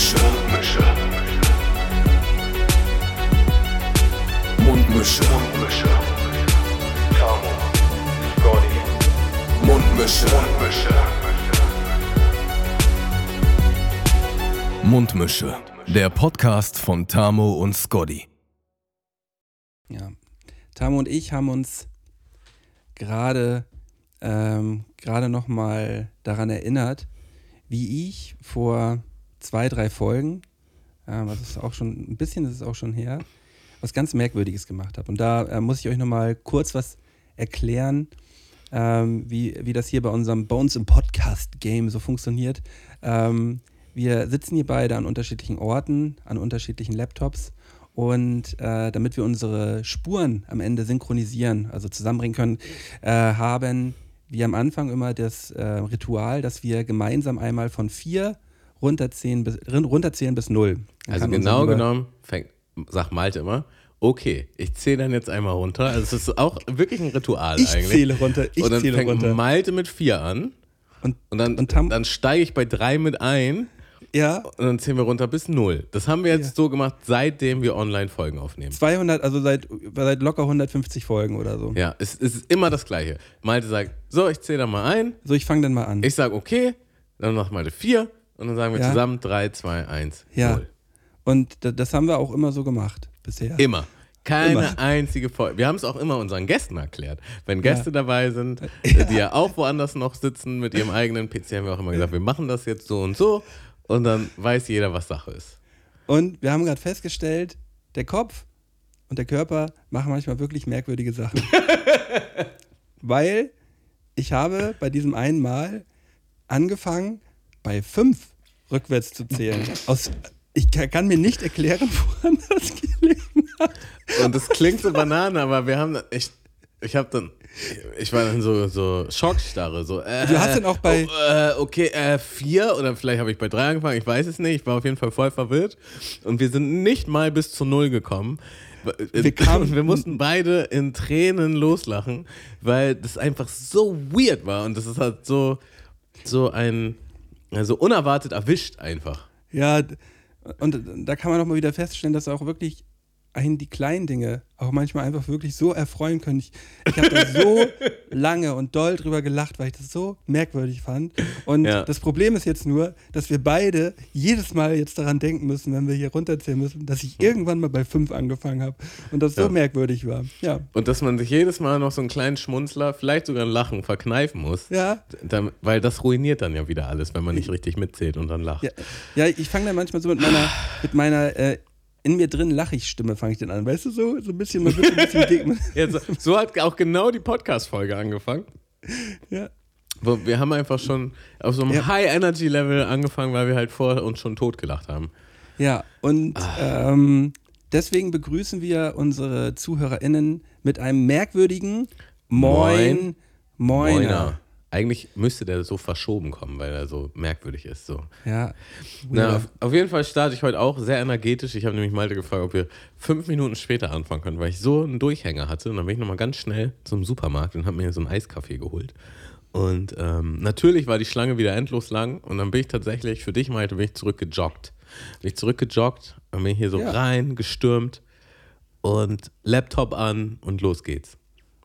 Mundmische. Mundmische. Mundmische. Mundmische. Tamo. Scotty. Mundmische. Mundmische. Mundmische. Der Podcast von Tamo und Scotty. Ja. Tamo und ich haben uns gerade ähm, gerade noch mal daran erinnert, wie ich vor zwei, drei Folgen, äh, was ist auch schon, ein bisschen ist es auch schon her, was ganz Merkwürdiges gemacht habe. Und da äh, muss ich euch noch mal kurz was erklären, ähm, wie, wie das hier bei unserem Bones im Podcast-Game so funktioniert. Ähm, wir sitzen hier beide an unterschiedlichen Orten, an unterschiedlichen Laptops und äh, damit wir unsere Spuren am Ende synchronisieren, also zusammenbringen können, äh, haben wir am Anfang immer das äh, Ritual, dass wir gemeinsam einmal von vier runterzählen bis, runterzählen bis null. Dann also genau genommen, fängt, sagt Malte immer, okay, ich zähle dann jetzt einmal runter. Also es ist auch wirklich ein Ritual ich eigentlich. Ich zähle runter, ich und dann zähle fängt runter. Malte mit vier an. Und, und dann, und dann steige ich bei drei mit ein. Ja. Und dann zählen wir runter bis null. Das haben wir jetzt ja. so gemacht, seitdem wir Online-Folgen aufnehmen. 200, also seit, seit locker 150 Folgen oder so. Ja, es, es ist immer das Gleiche. Malte sagt, so, ich zähle da mal ein. So, ich fange dann mal an. Ich sage, okay. Dann macht Malte vier. Und dann sagen wir ja. zusammen 3, 2, 1, ja. 0. Und das haben wir auch immer so gemacht bisher. Immer. Keine immer. einzige Folge. Wir haben es auch immer unseren Gästen erklärt. Wenn Gäste ja. dabei sind, ja. die ja auch woanders noch sitzen mit ihrem eigenen PC, haben wir auch immer gesagt, wir machen das jetzt so und so. Und dann weiß jeder, was Sache ist. Und wir haben gerade festgestellt, der Kopf und der Körper machen manchmal wirklich merkwürdige Sachen. Weil ich habe bei diesem einen Mal angefangen, bei fünf rückwärts zu zählen. Aus, ich kann mir nicht erklären, woran das gelegen hat. Und das klingt so banane, aber wir haben, ich, ich habe dann, ich war dann so, so Schockstarre. So, äh, du hast dann auch bei. Oh, äh, okay, äh, vier oder vielleicht habe ich bei drei angefangen, ich weiß es nicht. Ich war auf jeden Fall voll verwirrt. Und wir sind nicht mal bis zu null gekommen. Wir, kamen, wir mussten beide in Tränen loslachen, weil das einfach so weird war. Und das ist halt so, so ein, also unerwartet erwischt einfach. Ja, und da kann man auch mal wieder feststellen, dass auch wirklich einen die kleinen Dinge auch manchmal einfach wirklich so erfreuen können. Ich, ich habe da so lange und doll drüber gelacht, weil ich das so merkwürdig fand. Und ja. das Problem ist jetzt nur, dass wir beide jedes Mal jetzt daran denken müssen, wenn wir hier runterzählen müssen, dass ich irgendwann mal bei fünf angefangen habe und das so ja. merkwürdig war. Ja. Und dass man sich jedes Mal noch so einen kleinen Schmunzler, vielleicht sogar ein Lachen verkneifen muss. Ja. Dann, weil das ruiniert dann ja wieder alles, wenn man nicht richtig mitzählt und dann lacht. Ja, ja ich fange dann manchmal so mit meiner, mit meiner äh, in mir drin lache ich Stimme, fange ich dann an. Weißt du, so, so ein bisschen, man wird ein bisschen dick. ja, so, so, hat auch genau die Podcast-Folge angefangen. Ja. Wir haben einfach schon auf so einem ja. High-Energy-Level angefangen, weil wir halt vor uns schon totgelacht haben. Ja, und ah. ähm, deswegen begrüßen wir unsere ZuhörerInnen mit einem merkwürdigen Moin, Moiner. Moiner. Eigentlich müsste der so verschoben kommen, weil er so merkwürdig ist. So. Ja. Na, auf, auf, jeden Fall starte ich heute auch sehr energetisch. Ich habe nämlich Malte gefragt, ob wir fünf Minuten später anfangen können, weil ich so einen Durchhänger hatte. Und dann bin ich nochmal ganz schnell zum Supermarkt und habe mir so einen Eiskaffee geholt. Und ähm, natürlich war die Schlange wieder endlos lang. Und dann bin ich tatsächlich, für dich, Malte, bin ich zurückgejoggt. Bin ich zurückgejoggt und bin hier so ja. rein, gestürmt und Laptop an und los geht's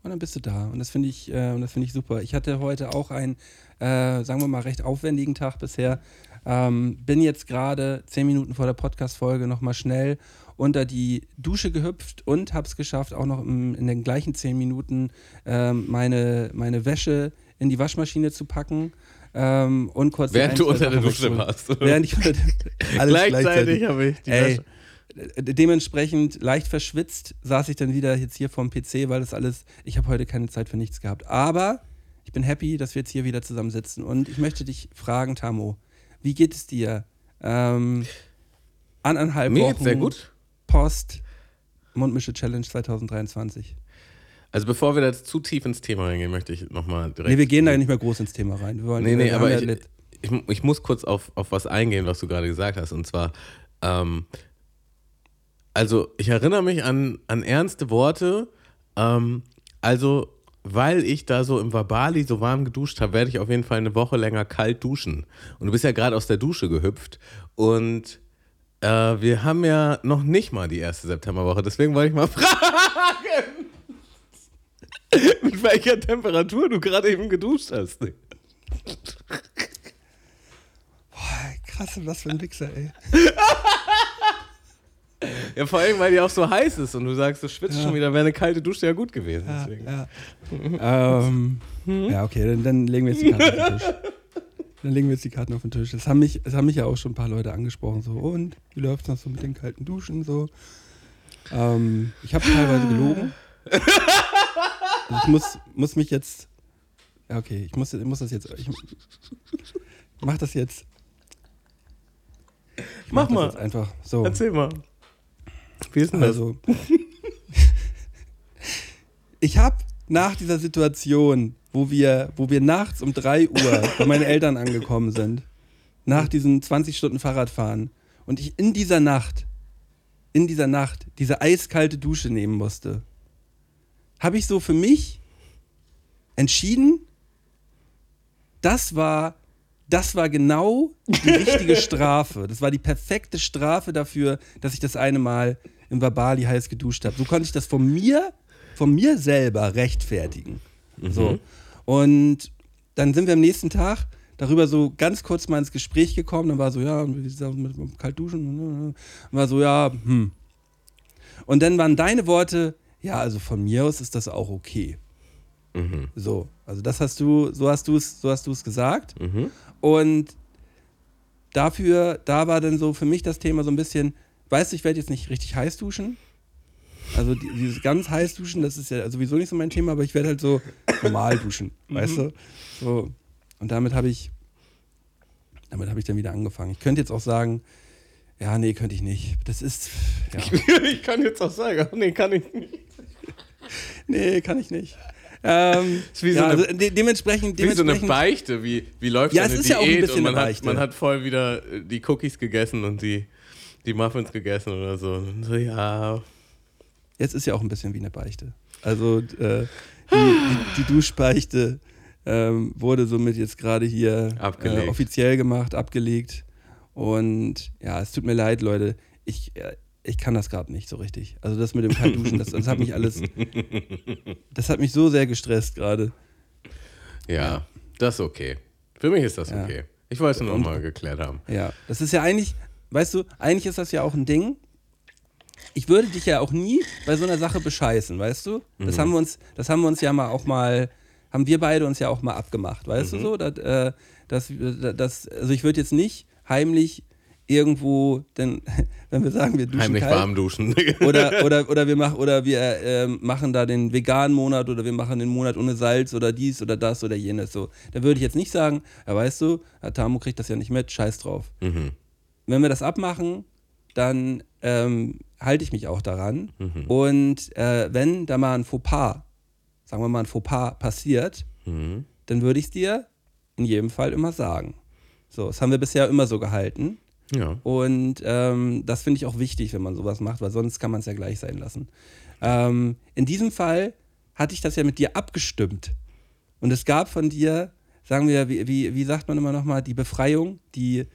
und dann bist du da. Und das finde ich, äh, das ich super. Ich hatte heute auch einen, äh, sagen wir mal, recht aufwendigen Tag bisher. Ähm, bin jetzt gerade zehn Minuten vor der Podcast-Folge nochmal schnell unter die Dusche gehüpft und habe es geschafft, auch noch in, in, den gleichen zehn Minuten ähm, meine, meine Wäsche in die Waschmaschine zu packen. Ähm, und kurz während du unter der Dusche warst. Während ich unter der, alles gleichzeitig habe ich die Ey, Wäsche dementsprechend leicht verschwitzt saß ich dann wieder jetzt hier vorm PC, weil das alles, ich habe heute keine Zeit für nichts gehabt. Aber ich bin happy, dass wir jetzt hier wieder zusammensitzen. Und ich möchte dich fragen, Tamo, wie geht es dir? Ähm, anderthalb Mir Wochen sehr gut. Post Mundmische Challenge 2023. Also bevor wir da zu tief ins Thema reingehen, möchte ich nochmal direkt. Nee, wir gehen da nicht mehr groß ins Thema rein. Wir wollen, nee, nee, aber ich, ich, ich, muss kurz auf, auf was eingehen, was du gerade gesagt hast. Und zwar, ähm, also ich erinnere mich an, an ernste Worte. Ähm, also, weil ich da so im Verbali so warm geduscht habe, werde ich auf jeden Fall eine Woche länger kalt duschen. Und du bist ja gerade aus der Dusche gehüpft. Und Äh, wir haben ja noch nicht mal die erste Septemberwoche, deswegen wollte ich mal fragen, mit welcher Temperatur du gerade eben geduscht hast. Krass, was für ein Wichser, ey. Ja, vor allem, weil die auch so heiß ist und du sagst, du schwitzt Ja. schon wieder, wäre eine kalte Dusche ja gut gewesen. Ja, ja. ähm, ja, okay, dann, dann legen wir jetzt die Karten auf den Tisch. Dann legen wir jetzt die Karten auf den Tisch. Das haben mich, das haben mich ja auch schon ein paar Leute angesprochen. So, und wie läuft es noch so mit den kalten Duschen? So. Ähm, ich habe teilweise gelogen. Also ich muss, muss mich jetzt. Ja, okay, ich muss, ich muss das jetzt. Ich, mach das jetzt. Ich Mach das mal. Jetzt einfach so. Erzähl mal. Wie ist denn das? Also, ich habe nach dieser Situation, wo wir, wo wir nachts um 3 Uhr bei meinen Eltern angekommen sind, nach diesen 20 Stunden Fahrradfahren und ich in dieser Nacht, in dieser Nacht diese eiskalte Dusche nehmen musste, habe ich so für mich entschieden, das war, das war genau die richtige Strafe. Das war die perfekte Strafe dafür, dass ich das eine Mal im Verbali heiß geduscht habe. So konnte ich das von mir, von mir selber rechtfertigen. So. Und dann sind wir am nächsten Tag darüber so ganz kurz mal ins Gespräch gekommen. Dann war so, ja, mit kalt duschen? Und war so, ja, hm. Und dann waren deine Worte, ja, also von mir aus ist das auch okay. Mhm. So, also das hast du, so hast du es, so hast du es gesagt. Mhm. Und dafür, da war dann so für mich das Thema so ein bisschen, weißt du, ich werde jetzt nicht richtig heiß duschen. Also die, dieses ganz heiß duschen, das ist ja sowieso nicht so mein Thema, aber ich werde halt so normal duschen, weißt du? So. Und damit habe ich, damit habe ich dann wieder angefangen. Ich könnte jetzt auch sagen, ja, nee, könnte ich nicht. Das ist, ja, ich kann jetzt auch sagen, nee, kann ich nicht. nee, kann ich nicht. Ähm, Ist wie so ja, eine- also de dementsprechend, Wie so eine dementsprechend Beichte, wie, wie läuft Ja, eine es ist ja auch ein Diät bisschen und man eine hat, Beichte. man hat voll wieder äh, die Cookies gegessen und die, die Muffins gegessen oder so. Und so, ja, Jetzt ist ja auch ein bisschen wie eine Beichte. Also äh, die, die, die Duschbeichte ähm, wurde somit jetzt gerade hier. Äh, offiziell gemacht, abgelegt. Und ja, es tut mir leid, Leute. Ich, äh, ich kann das gerade nicht so richtig. Also das mit dem Kaltduschen, das, das hat mich alles, das hat mich so sehr gestresst gerade. ja, das ist okay. Für mich ist das Ja. okay. Ich wollte es nur Und- noch mal geklärt haben. Ja, das ist ja eigentlich, weißt du, eigentlich ist das ja auch ein Ding. Ich würde dich ja auch nie bei so einer Sache bescheißen, weißt du? Das haben wir uns, das haben wir uns ja mal auch mal, haben wir beide uns ja auch mal abgemacht, weißt du so? Das, äh, das, das, also ich würde jetzt nicht heimlich irgendwo, denn wenn wir sagen, wir duschen Heimlich kalt, warm duschen. oder, oder, oder wir, mach, oder wir ähm, machen da den veganen Monat oder wir machen den Monat ohne Salz oder dies oder das oder jenes. So. Da würde ich jetzt nicht sagen, ja, weißt du, Tamu kriegt das ja nicht mit, scheiß drauf. mhm. Wenn wir das abmachen, dann ähm, halte ich mich auch daran. Mhm. Und äh, wenn da mal ein Fauxpas, sagen wir mal ein Fauxpas passiert, Mhm. dann würde ich es dir in jedem Fall immer sagen. So, das haben wir bisher immer so gehalten. Ja. Und ähm, das finde ich auch wichtig, wenn man sowas macht, weil sonst kann man es ja gleich sein lassen. Ähm, in diesem Fall hatte ich das ja mit dir abgestimmt. Und es gab von dir, sagen wir, wie, wie, wie sagt man immer nochmal, die Befreiung, die,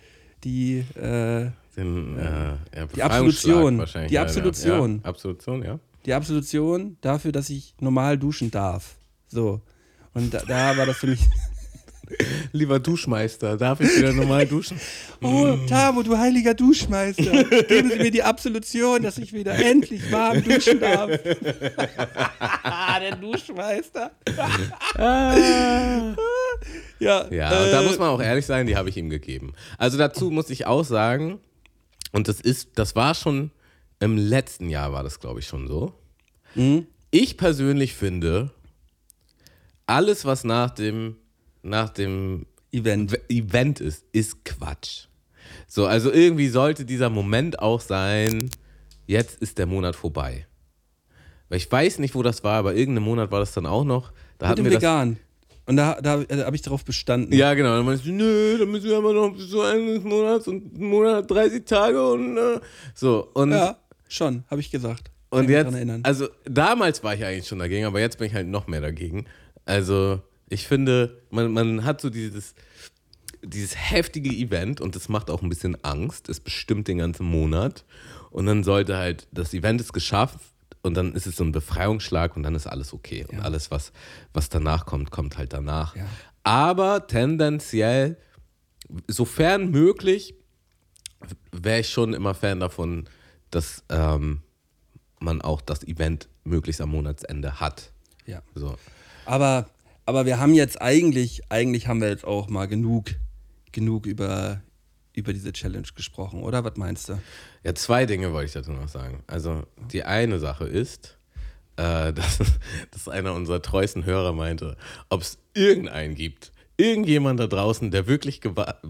die, äh, Den, äh, ja, Die Absolution. Die. Absolution. Ja, Absolution, ja. die Absolution dafür, dass ich normal duschen darf. So. Und da, da war das für mich. Lieber Duschmeister, darf ich wieder normal duschen? Oh, Tamo, du heiliger Duschmeister. Geben Sie mir die Absolution, dass ich wieder endlich warm duschen darf. Der Duschmeister. ja, Ja, und da äh, muss man auch ehrlich sein, die habe ich ihm gegeben. Also dazu muss ich auch sagen, und das ist, das war schon im letzten Jahr war das, glaube ich, schon so. Mhm. Ich persönlich finde, alles, was nach dem, nach dem Event. Event ist, ist Quatsch. So, also irgendwie sollte dieser Moment auch sein, jetzt ist der Monat vorbei. Weil ich weiß nicht, wo das war, aber irgendein Monat war das dann auch noch. Da Mit hatten dem wir Vegan. Und da, da, da habe ich darauf bestanden. Ja, genau. Dann meinst du, nö, dann müssen wir aber noch bis zu des Monats und ein Monat hat 30 Tage und äh, so. Und, Ja, schon, habe ich gesagt. Kann und jetzt, also damals war ich eigentlich schon dagegen, aber jetzt bin ich halt noch mehr dagegen. Also ich finde, man, man hat so dieses, dieses heftige Event und das macht auch ein bisschen Angst. Es bestimmt den ganzen Monat. Und dann sollte halt, das Event ist geschafft und dann ist es so ein Befreiungsschlag und dann ist alles okay. Und Ja. alles, was, was danach kommt, kommt halt danach. Ja. Aber tendenziell, sofern möglich, wäre ich schon immer Fan davon, dass ähm, man auch das Event möglichst am Monatsende hat. Ja. So. Aber, aber wir haben jetzt eigentlich, eigentlich haben wir jetzt auch mal genug, genug über, über diese Challenge gesprochen, oder? Was meinst du? Ja, zwei Dinge wollte ich dazu noch sagen. Also die eine Sache ist, äh, dass, dass einer unserer treuesten Hörer meinte, ob es irgendeinen gibt, irgendjemand da draußen, der wirklich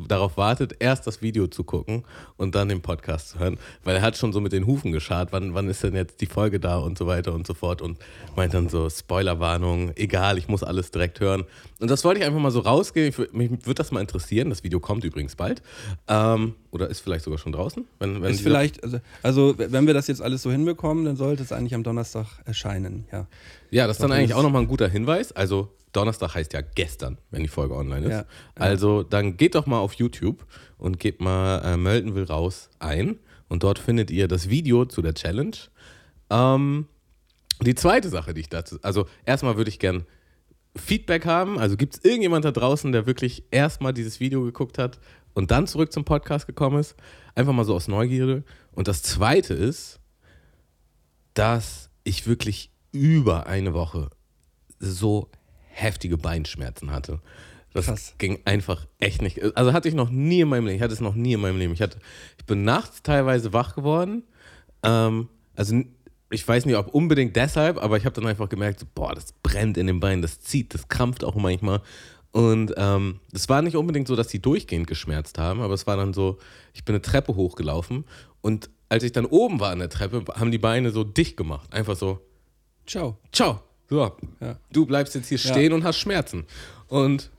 darauf wartet, erst das Video zu gucken und dann den Podcast zu hören, weil er hat schon so mit den Hufen geschart, wann, wann ist denn jetzt die Folge da und so weiter und so fort und meint dann so, Spoilerwarnung, egal, ich muss alles direkt hören. Und das wollte ich einfach mal so rausgehen, ich, mich würde das mal interessieren, das Video kommt übrigens bald, ähm, oder ist vielleicht sogar schon draußen. Wenn, wenn Ist vielleicht, also, also wenn wir das jetzt alles so hinbekommen, dann sollte es eigentlich am Donnerstag erscheinen, ja. Ja, das ist dann eigentlich auch nochmal ein guter Hinweis. Also Donnerstag heißt ja gestern, wenn die Folge online ist. Ja, ja. Also dann geht doch mal auf YouTube und gebt mal äh, Mölten will raus ein. Und dort findet ihr das Video zu der Challenge. Ähm, die zweite Sache, die ich dazu. Also erstmal würde ich gern Feedback haben. Also gibt es irgendjemand da draußen, der wirklich erstmal dieses Video geguckt hat und dann zurück zum Podcast gekommen ist? Einfach mal so aus Neugierde. Und das zweite ist, dass ich wirklich über eine Woche so heftige Beinschmerzen hatte. Das Krass. ging einfach echt nicht. Also hatte ich noch nie in meinem Leben. Ich hatte es noch nie in meinem Leben. Ich, hatte, ich bin nachts teilweise wach geworden. Ähm, also ich weiß nicht, ob unbedingt deshalb, aber ich habe dann einfach gemerkt, so, boah, das brennt in den Beinen, das zieht, das krampft auch manchmal. Und ähm, es war nicht unbedingt so, dass die durchgehend geschmerzt haben, aber es war dann so, ich bin eine Treppe hochgelaufen und als ich dann oben war an der Treppe, haben die Beine so dicht gemacht. Einfach so, Ciao. ciao, so, Ja. du bleibst jetzt hier Ja. stehen und hast Schmerzen. Und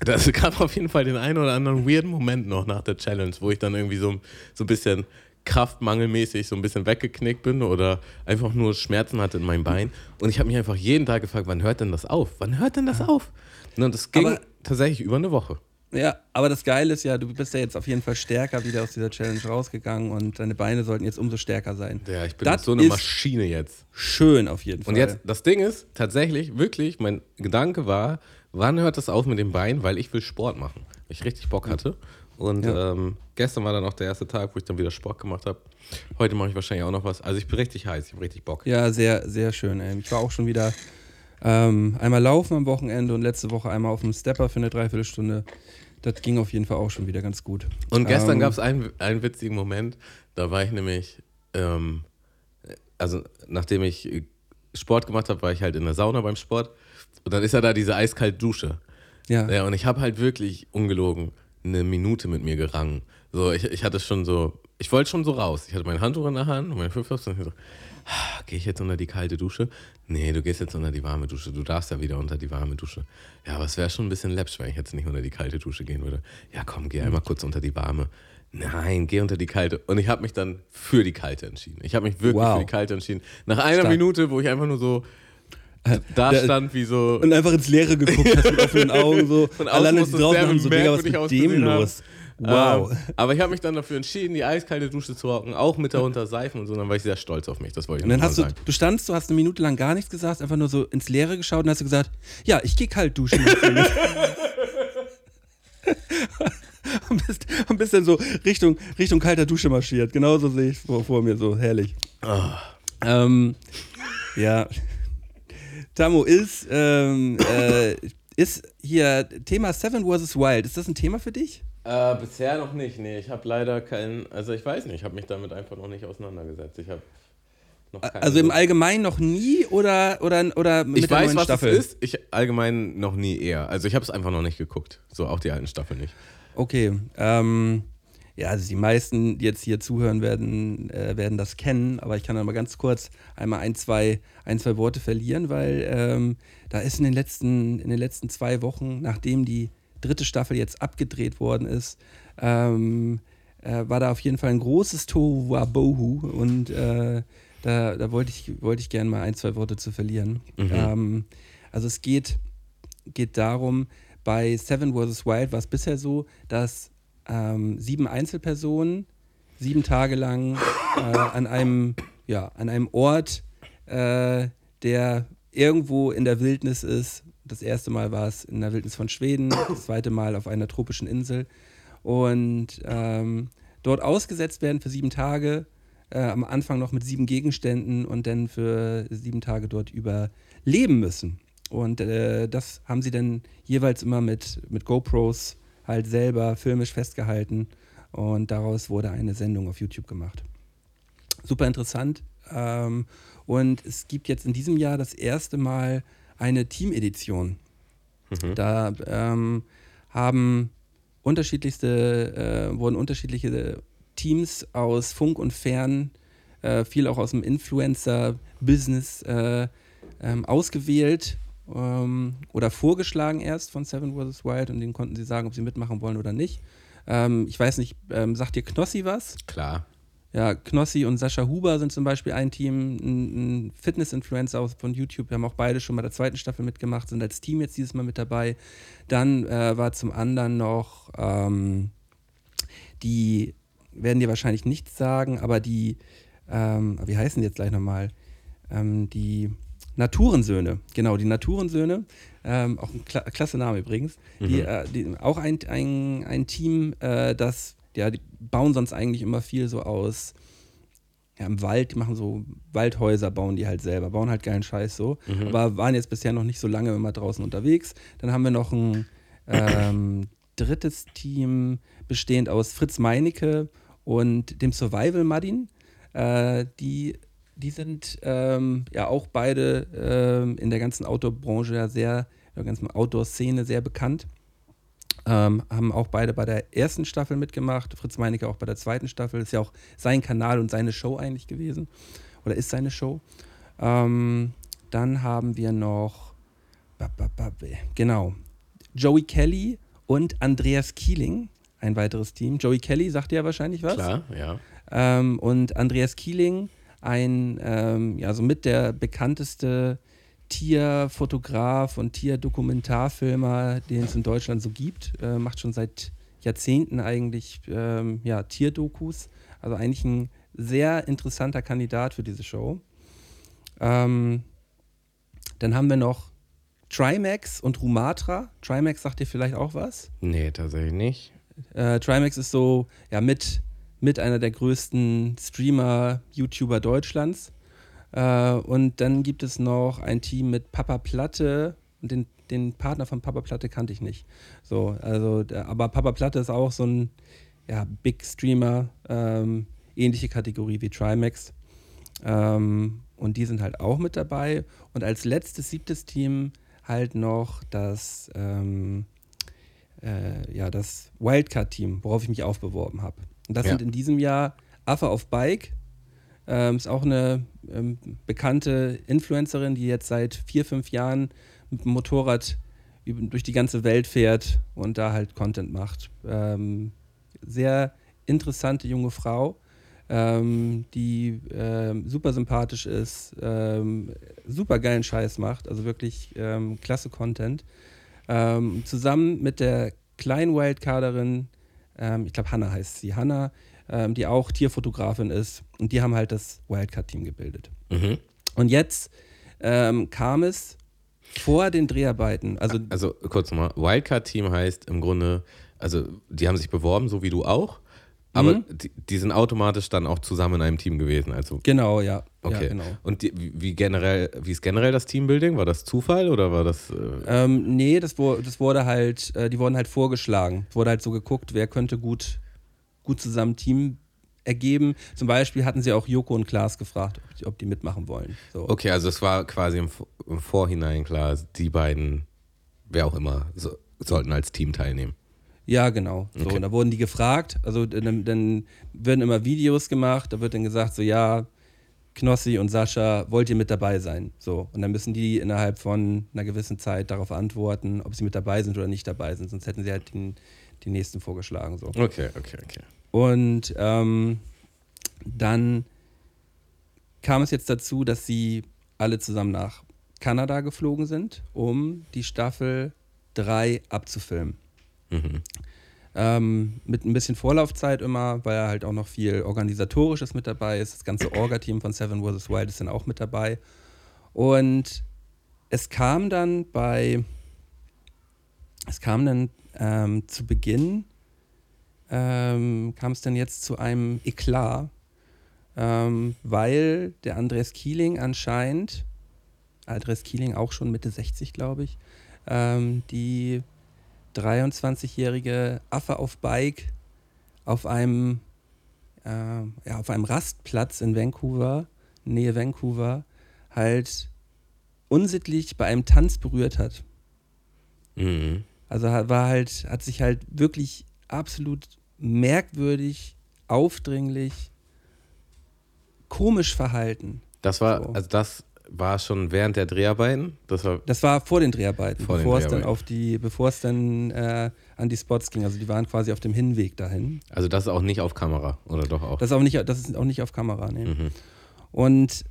das gab auf jeden Fall den einen oder anderen weirden Moment noch nach der Challenge, wo ich dann irgendwie so, so ein bisschen kraftmangelmäßig so ein bisschen weggeknickt bin oder einfach nur Schmerzen hatte in meinem Bein. Und ich habe mich einfach jeden Tag gefragt, wann hört denn das auf? Wann hört denn das auf? Und das ging Aber- tatsächlich über eine Woche. Ja, aber das Geile ist ja, du bist ja jetzt auf jeden Fall stärker wieder aus dieser Challenge rausgegangen und deine Beine sollten jetzt umso stärker sein. Ja, ich bin Das so eine Maschine jetzt. Schön auf jeden Fall. Und jetzt, das Ding ist, tatsächlich, wirklich, mein Gedanke war, wann hört das auf mit dem Bein, weil ich will Sport machen. Weil ich richtig Bock hatte. Und Ja. ähm, gestern war dann auch der erste Tag, wo ich dann wieder Sport gemacht habe. Heute mache ich wahrscheinlich auch noch was. Also ich bin richtig heiß, ich habe richtig Bock. Ja, sehr, sehr schön. Ey. Ich war auch schon wieder ähm, einmal laufen am Wochenende und letzte Woche einmal auf dem Stepper für eine Dreiviertelstunde. Das ging auf jeden Fall auch schon wieder ganz gut. Und gestern Ähm, gab es einen, einen witzigen Moment, da war ich nämlich, ähm, also nachdem ich Sport gemacht habe, war ich halt in der Sauna beim Sport. Und dann ist ja da diese eiskalte Dusche. Ja, Ja, und ich habe halt wirklich ungelogen eine Minute mit mir gerangen. So, ich, ich hatte schon so, ich wollte schon so raus. Ich hatte mein Handtuch in der Hand und mein Fünflops und ich so, ah, gehe ich jetzt unter die kalte Dusche? Nee, du gehst jetzt unter die warme Dusche. Du darfst ja wieder unter die warme Dusche. Ja, aber es wäre schon ein bisschen läppsch, wenn ich jetzt nicht unter die kalte Dusche gehen würde. Ja, komm, geh einmal kurz unter die warme. Nein, geh unter die kalte. Und ich habe mich dann für die kalte entschieden. Ich habe mich wirklich Wow. für die kalte entschieden. Nach einer Stark. Minute, wo ich einfach nur so da der- stand wie so Und einfach ins Leere geguckt hast mit offenen Augen. So. Von Alle außen anderen, muss die draußen haben so, Digga, was mit dem los? Wow. Ähm, aber ich habe mich dann dafür entschieden, die eiskalte Dusche zu rocken, auch mit darunter Seifen und so. Dann war ich sehr stolz auf mich. Das wollte ich Und dann hast du, sagen. du standst, du hast eine Minute lang gar nichts gesagt, einfach nur so ins Leere geschaut und hast du gesagt, ja, ich gehe kalt duschen. und, bist, und bist dann so Richtung, Richtung kalter Dusche marschiert. Genauso sehe ich es vor, vor mir, so herrlich. Ah. Ähm, ja. Tamo, ist, ähm, äh, ist hier Thema Seven vs. Wild, ist das ein Thema für dich? Äh, bisher noch nicht. Nee, ich habe leider keinen. Also, ich weiß nicht. Ich habe mich damit einfach noch nicht auseinandergesetzt. Ich habe noch keinen. Also im Allgemeinen noch nie oder, oder, oder mit ich der weiß, neuen was Staffel? es ist. Ich allgemein noch nie eher. Also, ich habe es einfach noch nicht geguckt. So, auch die alten Staffeln nicht. Okay. Ähm, ja, also die meisten, die jetzt hier zuhören werden, äh, werden das kennen, aber ich kann aber ganz kurz einmal ein, zwei, ein, zwei Worte verlieren, weil ähm, da ist in den, letzten, in den letzten zwei Wochen, nachdem die dritte Staffel jetzt abgedreht worden ist, ähm, äh, war da auf jeden Fall ein großes Tohuwabohu und äh, da, da wollte ich, wollte ich gerne mal ein, zwei Worte zu verlieren. Mhm. Ähm, also es geht, geht darum, bei Seven vs. Wild war es bisher so, dass ähm, sieben Einzelpersonen sieben Tage lang äh, an, einem, ja, an einem Ort, äh, der irgendwo in der Wildnis ist. Das erste Mal war es in der Wildnis von Schweden, das zweite Mal auf einer tropischen Insel. Und ähm, dort ausgesetzt werden für sieben Tage, äh, am Anfang noch mit sieben Gegenständen und dann für sieben Tage dort überleben müssen. Und äh, das haben sie dann jeweils immer mit, mit GoPros halt selber filmisch festgehalten. Und daraus wurde eine Sendung auf YouTube gemacht. Super interessant. Ähm, und es gibt jetzt in diesem Jahr das erste Mal eine Team-Edition. Mhm. Da ähm, haben unterschiedlichste, äh, wurden unterschiedliche Teams aus Funk und Fern, äh, viel auch aus dem Influencer-Business äh, ähm, ausgewählt ähm, oder vorgeschlagen erst von Seven vs. Wild und denen konnten sie sagen, ob sie mitmachen wollen oder nicht. Ähm, ich weiß nicht, ähm, sagt dir Knossi was? Klar. Ja, Knossi und Sascha Huber sind zum Beispiel ein Team, ein, ein Fitness-Influencer von YouTube. Wir haben auch beide schon bei der zweiten Staffel mitgemacht, sind als Team jetzt dieses Mal mit dabei. Dann äh, war zum anderen noch ähm, die, werden dir wahrscheinlich nichts sagen, aber die, ähm, wie heißen die jetzt gleich nochmal? Ähm, die Naturensöhne, genau, die Naturensöhne, ähm, auch ein kla klasse Name übrigens, mhm. die, äh, die, auch ein, ein, ein Team, äh, das, ja, die bauen sonst eigentlich immer viel so aus, ja, im Wald, die machen so Waldhäuser, bauen die halt selber, bauen halt geilen Scheiß so, mhm. aber waren jetzt bisher noch nicht so lange immer draußen unterwegs. Dann haben wir noch ein ähm, drittes Team, bestehend aus Fritz Meinecke und dem Survival Muddin, äh, die die sind ähm, ja auch beide ähm, in der ganzen Outdoor-Branche ja sehr, in der ganzen Outdoor-Szene sehr bekannt. Ähm, haben auch beide bei der ersten Staffel mitgemacht. Fritz Meinecke auch bei der zweiten Staffel. Ist ja auch sein Kanal und seine Show eigentlich gewesen. Oder ist seine Show. Ähm, dann haben wir noch, genau, Joey Kelly und Andreas Keeling, ein weiteres Team. Joey Kelly sagt ja wahrscheinlich was. Klar, ja. Ähm, und Andreas Keeling ein, ähm, ja, so mit der bekannteste Tierfotograf und Tierdokumentarfilmer, den es in Deutschland so gibt. Äh, macht schon seit Jahrzehnten eigentlich ähm, ja, Tierdokus. Also eigentlich ein sehr interessanter Kandidat für diese Show. Ähm, dann haben wir noch Trimax und Rumatra. Trimax sagt dir vielleicht auch was? Nee, tatsächlich nicht. Äh, Trimax ist so, ja, mit mit einer der größten Streamer, YouTuber Deutschlands. Äh, und dann gibt es noch ein Team mit Papa Platte. Und den, den Partner von Papa Platte kannte ich nicht. So, also, aber Papa Platte ist auch so ein ja, Big Streamer, ähm, ähnliche Kategorie wie Trimax. Ähm, und die sind halt auch mit dabei. Und als letztes, siebtes Team halt noch das, ähm, äh, ja, das Wildcard-Team, worauf ich mich aufbeworben habe. Und das ja. sind in diesem Jahr Affe auf Bike. Ähm, ist auch eine ähm, bekannte Influencerin, die jetzt seit vier, fünf Jahren mit dem Motorrad durch die ganze Welt fährt und da halt Content macht. Ähm, sehr interessante junge Frau, ähm, die ähm, super sympathisch ist, ähm, super geilen Scheiß macht, also wirklich klasse Content. Zusammen mit der kleinen Wildcarderin ich glaube Hanna heißt sie, Hanna, ähm, die auch Tierfotografin ist. Und die haben halt das Wildcard-Team gebildet. Mhm. Und jetzt ähm, kam es vor den Dreharbeiten. Also, also kurz nochmal, Wildcard-Team heißt im Grunde, also die haben sich beworben, so wie du auch. Aber mhm. die, die, sind automatisch dann auch zusammen in einem Team gewesen. Also genau, ja. Okay. Ja, genau. Und die, wie generell, wie ist generell das Teambuilding? War das Zufall oder war das? Äh ähm, nee, das, das wurde halt, äh, die wurden halt vorgeschlagen. Es wurde halt so geguckt, wer könnte gut, gut zusammen Team ergeben. Zum Beispiel hatten sie auch Joko und Klaas gefragt, ob die, ob die mitmachen wollen. So. Okay, also es war quasi im, im Vorhinein klar, die beiden, wer auch immer, so, sollten als Team teilnehmen. Ja, genau. So, okay. Und da wurden die gefragt. Also dann, dann werden immer Videos gemacht. Da wird dann gesagt, so ja, Knossi und Sascha, wollt ihr mit dabei sein? So. Und dann müssen die innerhalb von einer gewissen Zeit darauf antworten, ob sie mit dabei sind oder nicht dabei sind. Sonst hätten sie halt den, den nächsten vorgeschlagen. So. Okay, okay, okay. Und ähm, dann kam es jetzt dazu, dass sie alle zusammen nach Kanada geflogen sind, um die Staffel drei abzufilmen. Mhm. Ähm, mit ein bisschen Vorlaufzeit immer, weil halt auch noch viel Organisatorisches mit dabei ist. Das ganze Orga-Team von Seven vs. Wild ist dann auch mit dabei. Und es kam dann bei, es kam dann ähm, zu Beginn, ähm, kam es dann jetzt zu einem Eklat, ähm, weil der Andreas Kieling anscheinend, Andreas Kieling auch schon Mitte 60, glaube ich, ähm, die 23-jährige Affe auf Bike auf einem, äh, ja, auf einem Rastplatz in Vancouver, Nähe Vancouver, halt unsittlich bei einem Tanz berührt hat. Mhm. Also war halt, hat sich halt wirklich absolut merkwürdig, aufdringlich, komisch verhalten. Das war, So. also das war schon während der Dreharbeiten. Das war. Das war vor den Dreharbeiten, Vor den bevor es dann Dreharbeiten. auf die, bevor es dann äh, an die Spots ging. Also die waren quasi auf dem Hinweg dahin. Also das ist auch nicht auf Kamera, oder doch auch? Das ist auch nicht, das ist auch nicht auf Kamera, nee. mhm. Und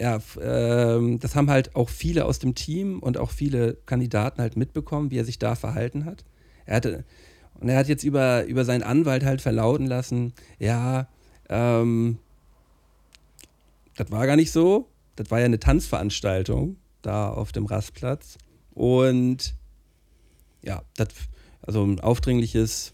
ja, ähm, das haben halt auch viele aus dem Team und auch viele Kandidaten halt mitbekommen, wie er sich da verhalten hat. Er hatte, und er hat jetzt über, über seinen Anwalt halt verlauten lassen, ja, ähm, das war gar nicht so. Das war ja eine Tanzveranstaltung da auf dem Rastplatz. Und ja, das, also ein aufdringliches,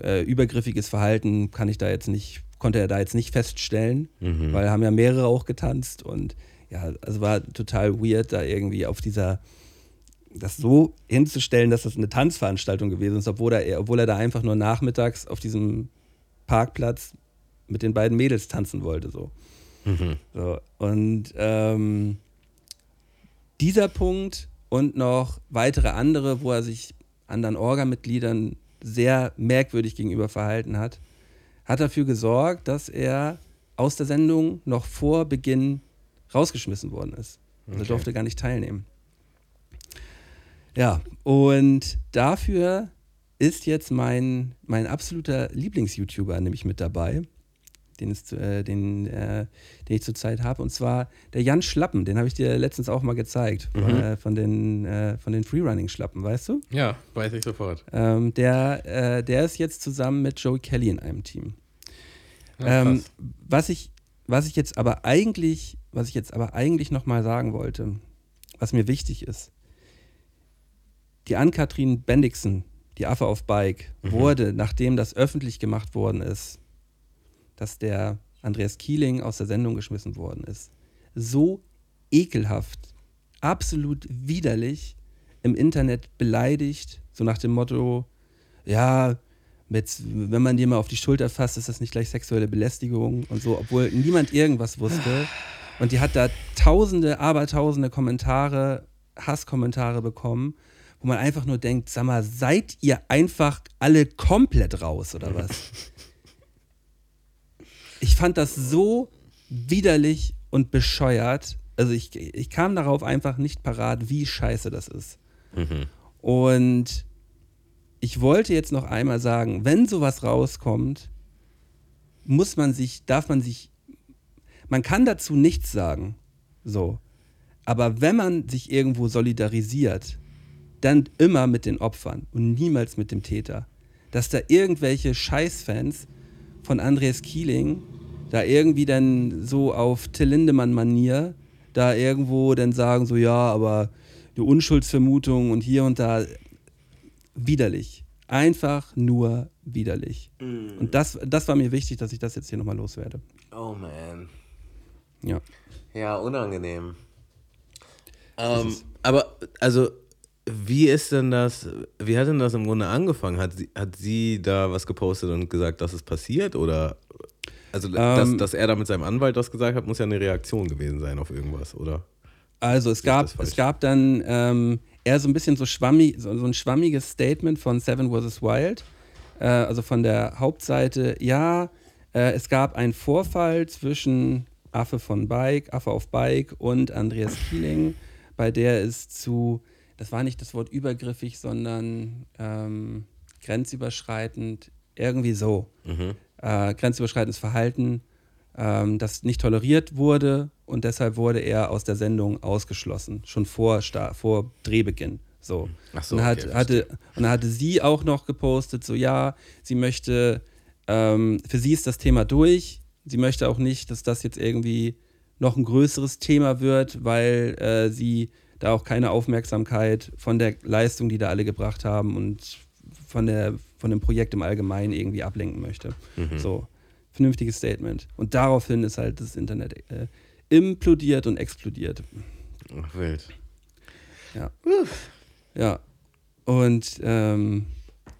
äh, übergriffiges Verhalten kann ich da jetzt nicht, konnte er da jetzt nicht feststellen, Mhm. weil haben ja mehrere auch getanzt und ja, also war total weird, da irgendwie auf dieser, das so hinzustellen, dass das eine Tanzveranstaltung gewesen ist, obwohl er, obwohl er da einfach nur nachmittags auf diesem Parkplatz mit den beiden Mädels tanzen wollte, so. Mhm. So, und ähm, dieser Punkt und noch weitere andere, wo er sich anderen Orga-Mitgliedern sehr merkwürdig gegenüber verhalten hat, hat dafür gesorgt, dass er aus der Sendung noch vor Beginn rausgeschmissen worden ist. Also Okay. durfte gar nicht teilnehmen. Ja, und dafür ist jetzt mein, mein absoluter Lieblings-YouTuber nämlich mit dabei, den, es, äh, den, äh, den ich zurzeit habe. Und zwar der Jan Schlappen, den habe ich dir letztens auch mal gezeigt, von, Mhm. äh, von den, äh, von den Freerunning-Schlappen, weißt du? Ja, weiß ich sofort. Ähm, der, äh, der ist jetzt zusammen mit Joey Kelly in einem Team. Ja, Ähm, was ich, was ich jetzt aber eigentlich, was ich jetzt aber eigentlich nochmal sagen wollte, was mir wichtig ist, die Ann-Kathrin Bendixen, die Affe auf Bike, Mhm. wurde, nachdem das öffentlich gemacht worden ist, dass der Andreas Kieling aus der Sendung geschmissen worden ist, so ekelhaft, absolut widerlich im Internet beleidigt, so nach dem Motto, ja, mit, wenn man dir mal auf die Schulter fasst, ist das nicht gleich sexuelle Belästigung und so, obwohl niemand irgendwas wusste. Und die hat da tausende, abertausende Kommentare, Hasskommentare bekommen, wo man einfach nur denkt, sag mal, seid ihr einfach alle komplett raus oder was? Ich fand das so widerlich und bescheuert. Also ich, ich kam darauf einfach nicht parat, wie scheiße das ist. Mhm. Und ich wollte jetzt noch einmal sagen, wenn sowas rauskommt, muss man sich, darf man sich, man kann dazu nichts sagen, so. Aber wenn man sich irgendwo solidarisiert, dann immer mit den Opfern und niemals mit dem Täter. Dass da irgendwelche Scheißfans von Andreas Kieling da irgendwie dann so auf Till Lindemann-Manier da irgendwo dann sagen, so ja, aber die Unschuldsvermutung und hier und da widerlich. Einfach nur widerlich. Und das, das war mir wichtig, dass ich das jetzt hier nochmal loswerde. Oh man. Ja. Ja, unangenehm. Ähm, aber, also, wie ist denn das, wie hat denn das im Grunde angefangen? Hat sie, hat sie da was gepostet und gesagt, dass es passiert? Oder, also, dass, Ähm, dass er da mit seinem Anwalt das gesagt hat, muss ja eine Reaktion gewesen sein auf irgendwas, oder? Also es gab, es gab dann ähm, eher so ein bisschen so, schwammig, so, so ein schwammiges Statement von Seven vs. Wild, äh, also von der Hauptseite, ja, äh, es gab einen Vorfall zwischen Affe von Bike, Affe auf Bike und Andreas Kieling, bei der es zu, das war nicht das Wort übergriffig, sondern ähm, grenzüberschreitend, irgendwie so, Mhm. äh, grenzüberschreitendes Verhalten, ähm, das nicht toleriert wurde und deshalb wurde er aus der Sendung ausgeschlossen, schon vor, Sta vor Drehbeginn. So. Ach so, und, hat, okay, hatte, und dann hatte sie auch noch gepostet, so ja, sie möchte, ähm, für sie ist das Thema durch. Sie möchte auch nicht, dass das jetzt irgendwie noch ein größeres Thema wird, weil äh, sie da auch keine Aufmerksamkeit von der Leistung, die da alle gebracht haben und von, der, von dem Projekt im Allgemeinen irgendwie ablenken möchte. Mhm. So, vernünftiges Statement. Und daraufhin ist halt das Internet äh, implodiert und explodiert. Ach, wild. Ja. Ja. Und ähm,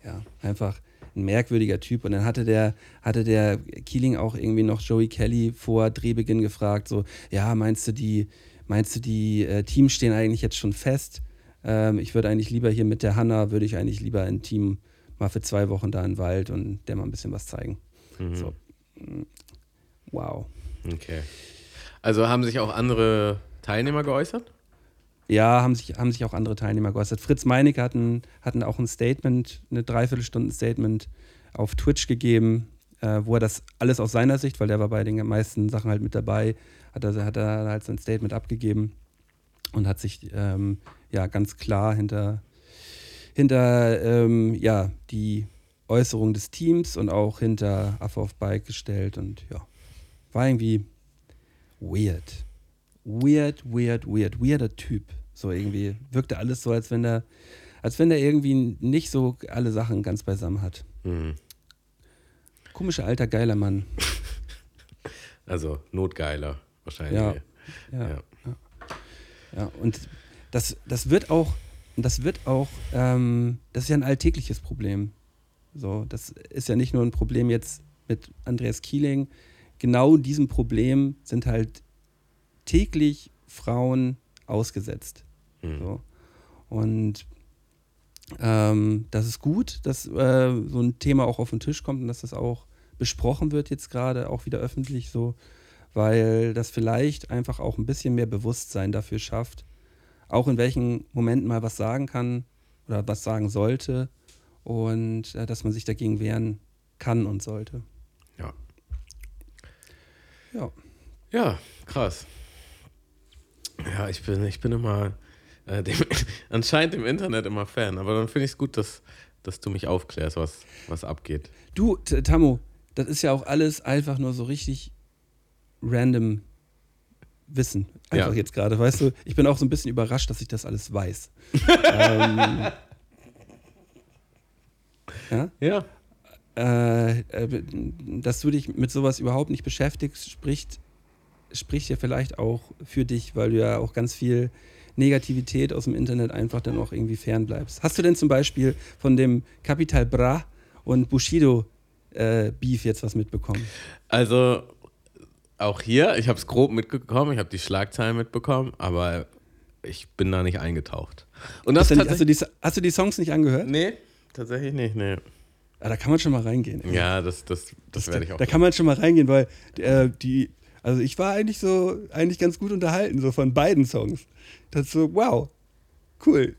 ja, einfach ein merkwürdiger Typ. Und dann hatte der, hatte der Keeling auch irgendwie noch Joey Kelly vor Drehbeginn gefragt: so, ja, meinst du, die, meinst du, die äh, Teams stehen eigentlich jetzt schon fest? Ähm, ich würde eigentlich lieber hier mit der Hanna, würde ich eigentlich lieber ein Team mal für zwei Wochen da den Wald und der mal ein bisschen was zeigen. Mhm. So. Wow. Okay. Also haben sich auch andere Teilnehmer geäußert? Ja, haben sich, haben sich auch andere Teilnehmer geäußert. Fritz Meinecke hatten, hatten auch ein Statement, eine Dreiviertelstunden-Statement auf Twitch gegeben, äh, wo er das alles aus seiner Sicht, weil der war bei den meisten Sachen halt mit dabei, hat er, hat er halt sein Statement abgegeben und hat sich ähm, ja ganz klar hinter, hinter ähm, ja, die Äußerung des Teams und auch hinter Affe auf Bike gestellt und ja, war irgendwie weird. Weird, weird, weird, weirder Typ. So irgendwie wirkte alles so, als wenn er, als wenn er irgendwie nicht so alle Sachen ganz beisammen hat. Mhm. Komischer alter geiler Mann. Also Notgeiler wahrscheinlich. Ja. Ja. Ja. Ja, und das, das wird auch, das wird auch, ähm, das ist ja ein alltägliches Problem. So, das ist ja nicht nur ein Problem jetzt mit Andreas Kieling. Genau diesem Problem sind halt täglich Frauen ausgesetzt. Mhm. So. Und ähm, das ist gut, dass äh, so ein Thema auch auf den Tisch kommt und dass das auch besprochen wird jetzt gerade, auch wieder öffentlich so, weil das vielleicht einfach auch ein bisschen mehr Bewusstsein dafür schafft, auch in welchen Momenten mal was sagen kann oder was sagen sollte und äh, dass man sich dagegen wehren kann und sollte. Ja. Ja. Ja, krass. Ja, ich bin, ich bin immer äh, dem, anscheinend im Internet immer Fan, aber dann finde ich es gut, dass, dass du mich aufklärst, was, was abgeht. Du, Tammo, das ist ja auch alles einfach nur so richtig random Wissen. Einfach Ja. jetzt gerade, weißt du? Ich bin auch so ein bisschen überrascht, dass ich das alles weiß. ähm, ja? Ja. Äh, äh, dass du dich mit sowas überhaupt nicht beschäftigst, spricht, spricht ja vielleicht auch für dich, weil du ja auch ganz viel Negativität aus dem Internet einfach dann auch irgendwie fernbleibst. Hast du denn zum Beispiel von dem Capital Bra und Bushido äh, Beef jetzt was mitbekommen? Also auch hier, ich habe es grob mitbekommen, ich habe die Schlagzeilen mitbekommen, aber ich bin da nicht eingetaucht. Und das Hast du, die- hast, du die, hast du die Songs nicht angehört? Nee, tatsächlich nicht, nee. Ah, da kann man schon mal reingehen. ey. Ja, das, das, das werde ich auch. Da kann man schon mal reingehen, weil äh, die, also ich war eigentlich so, eigentlich ganz gut unterhalten, so von beiden Songs. Das ist so, wow, cool.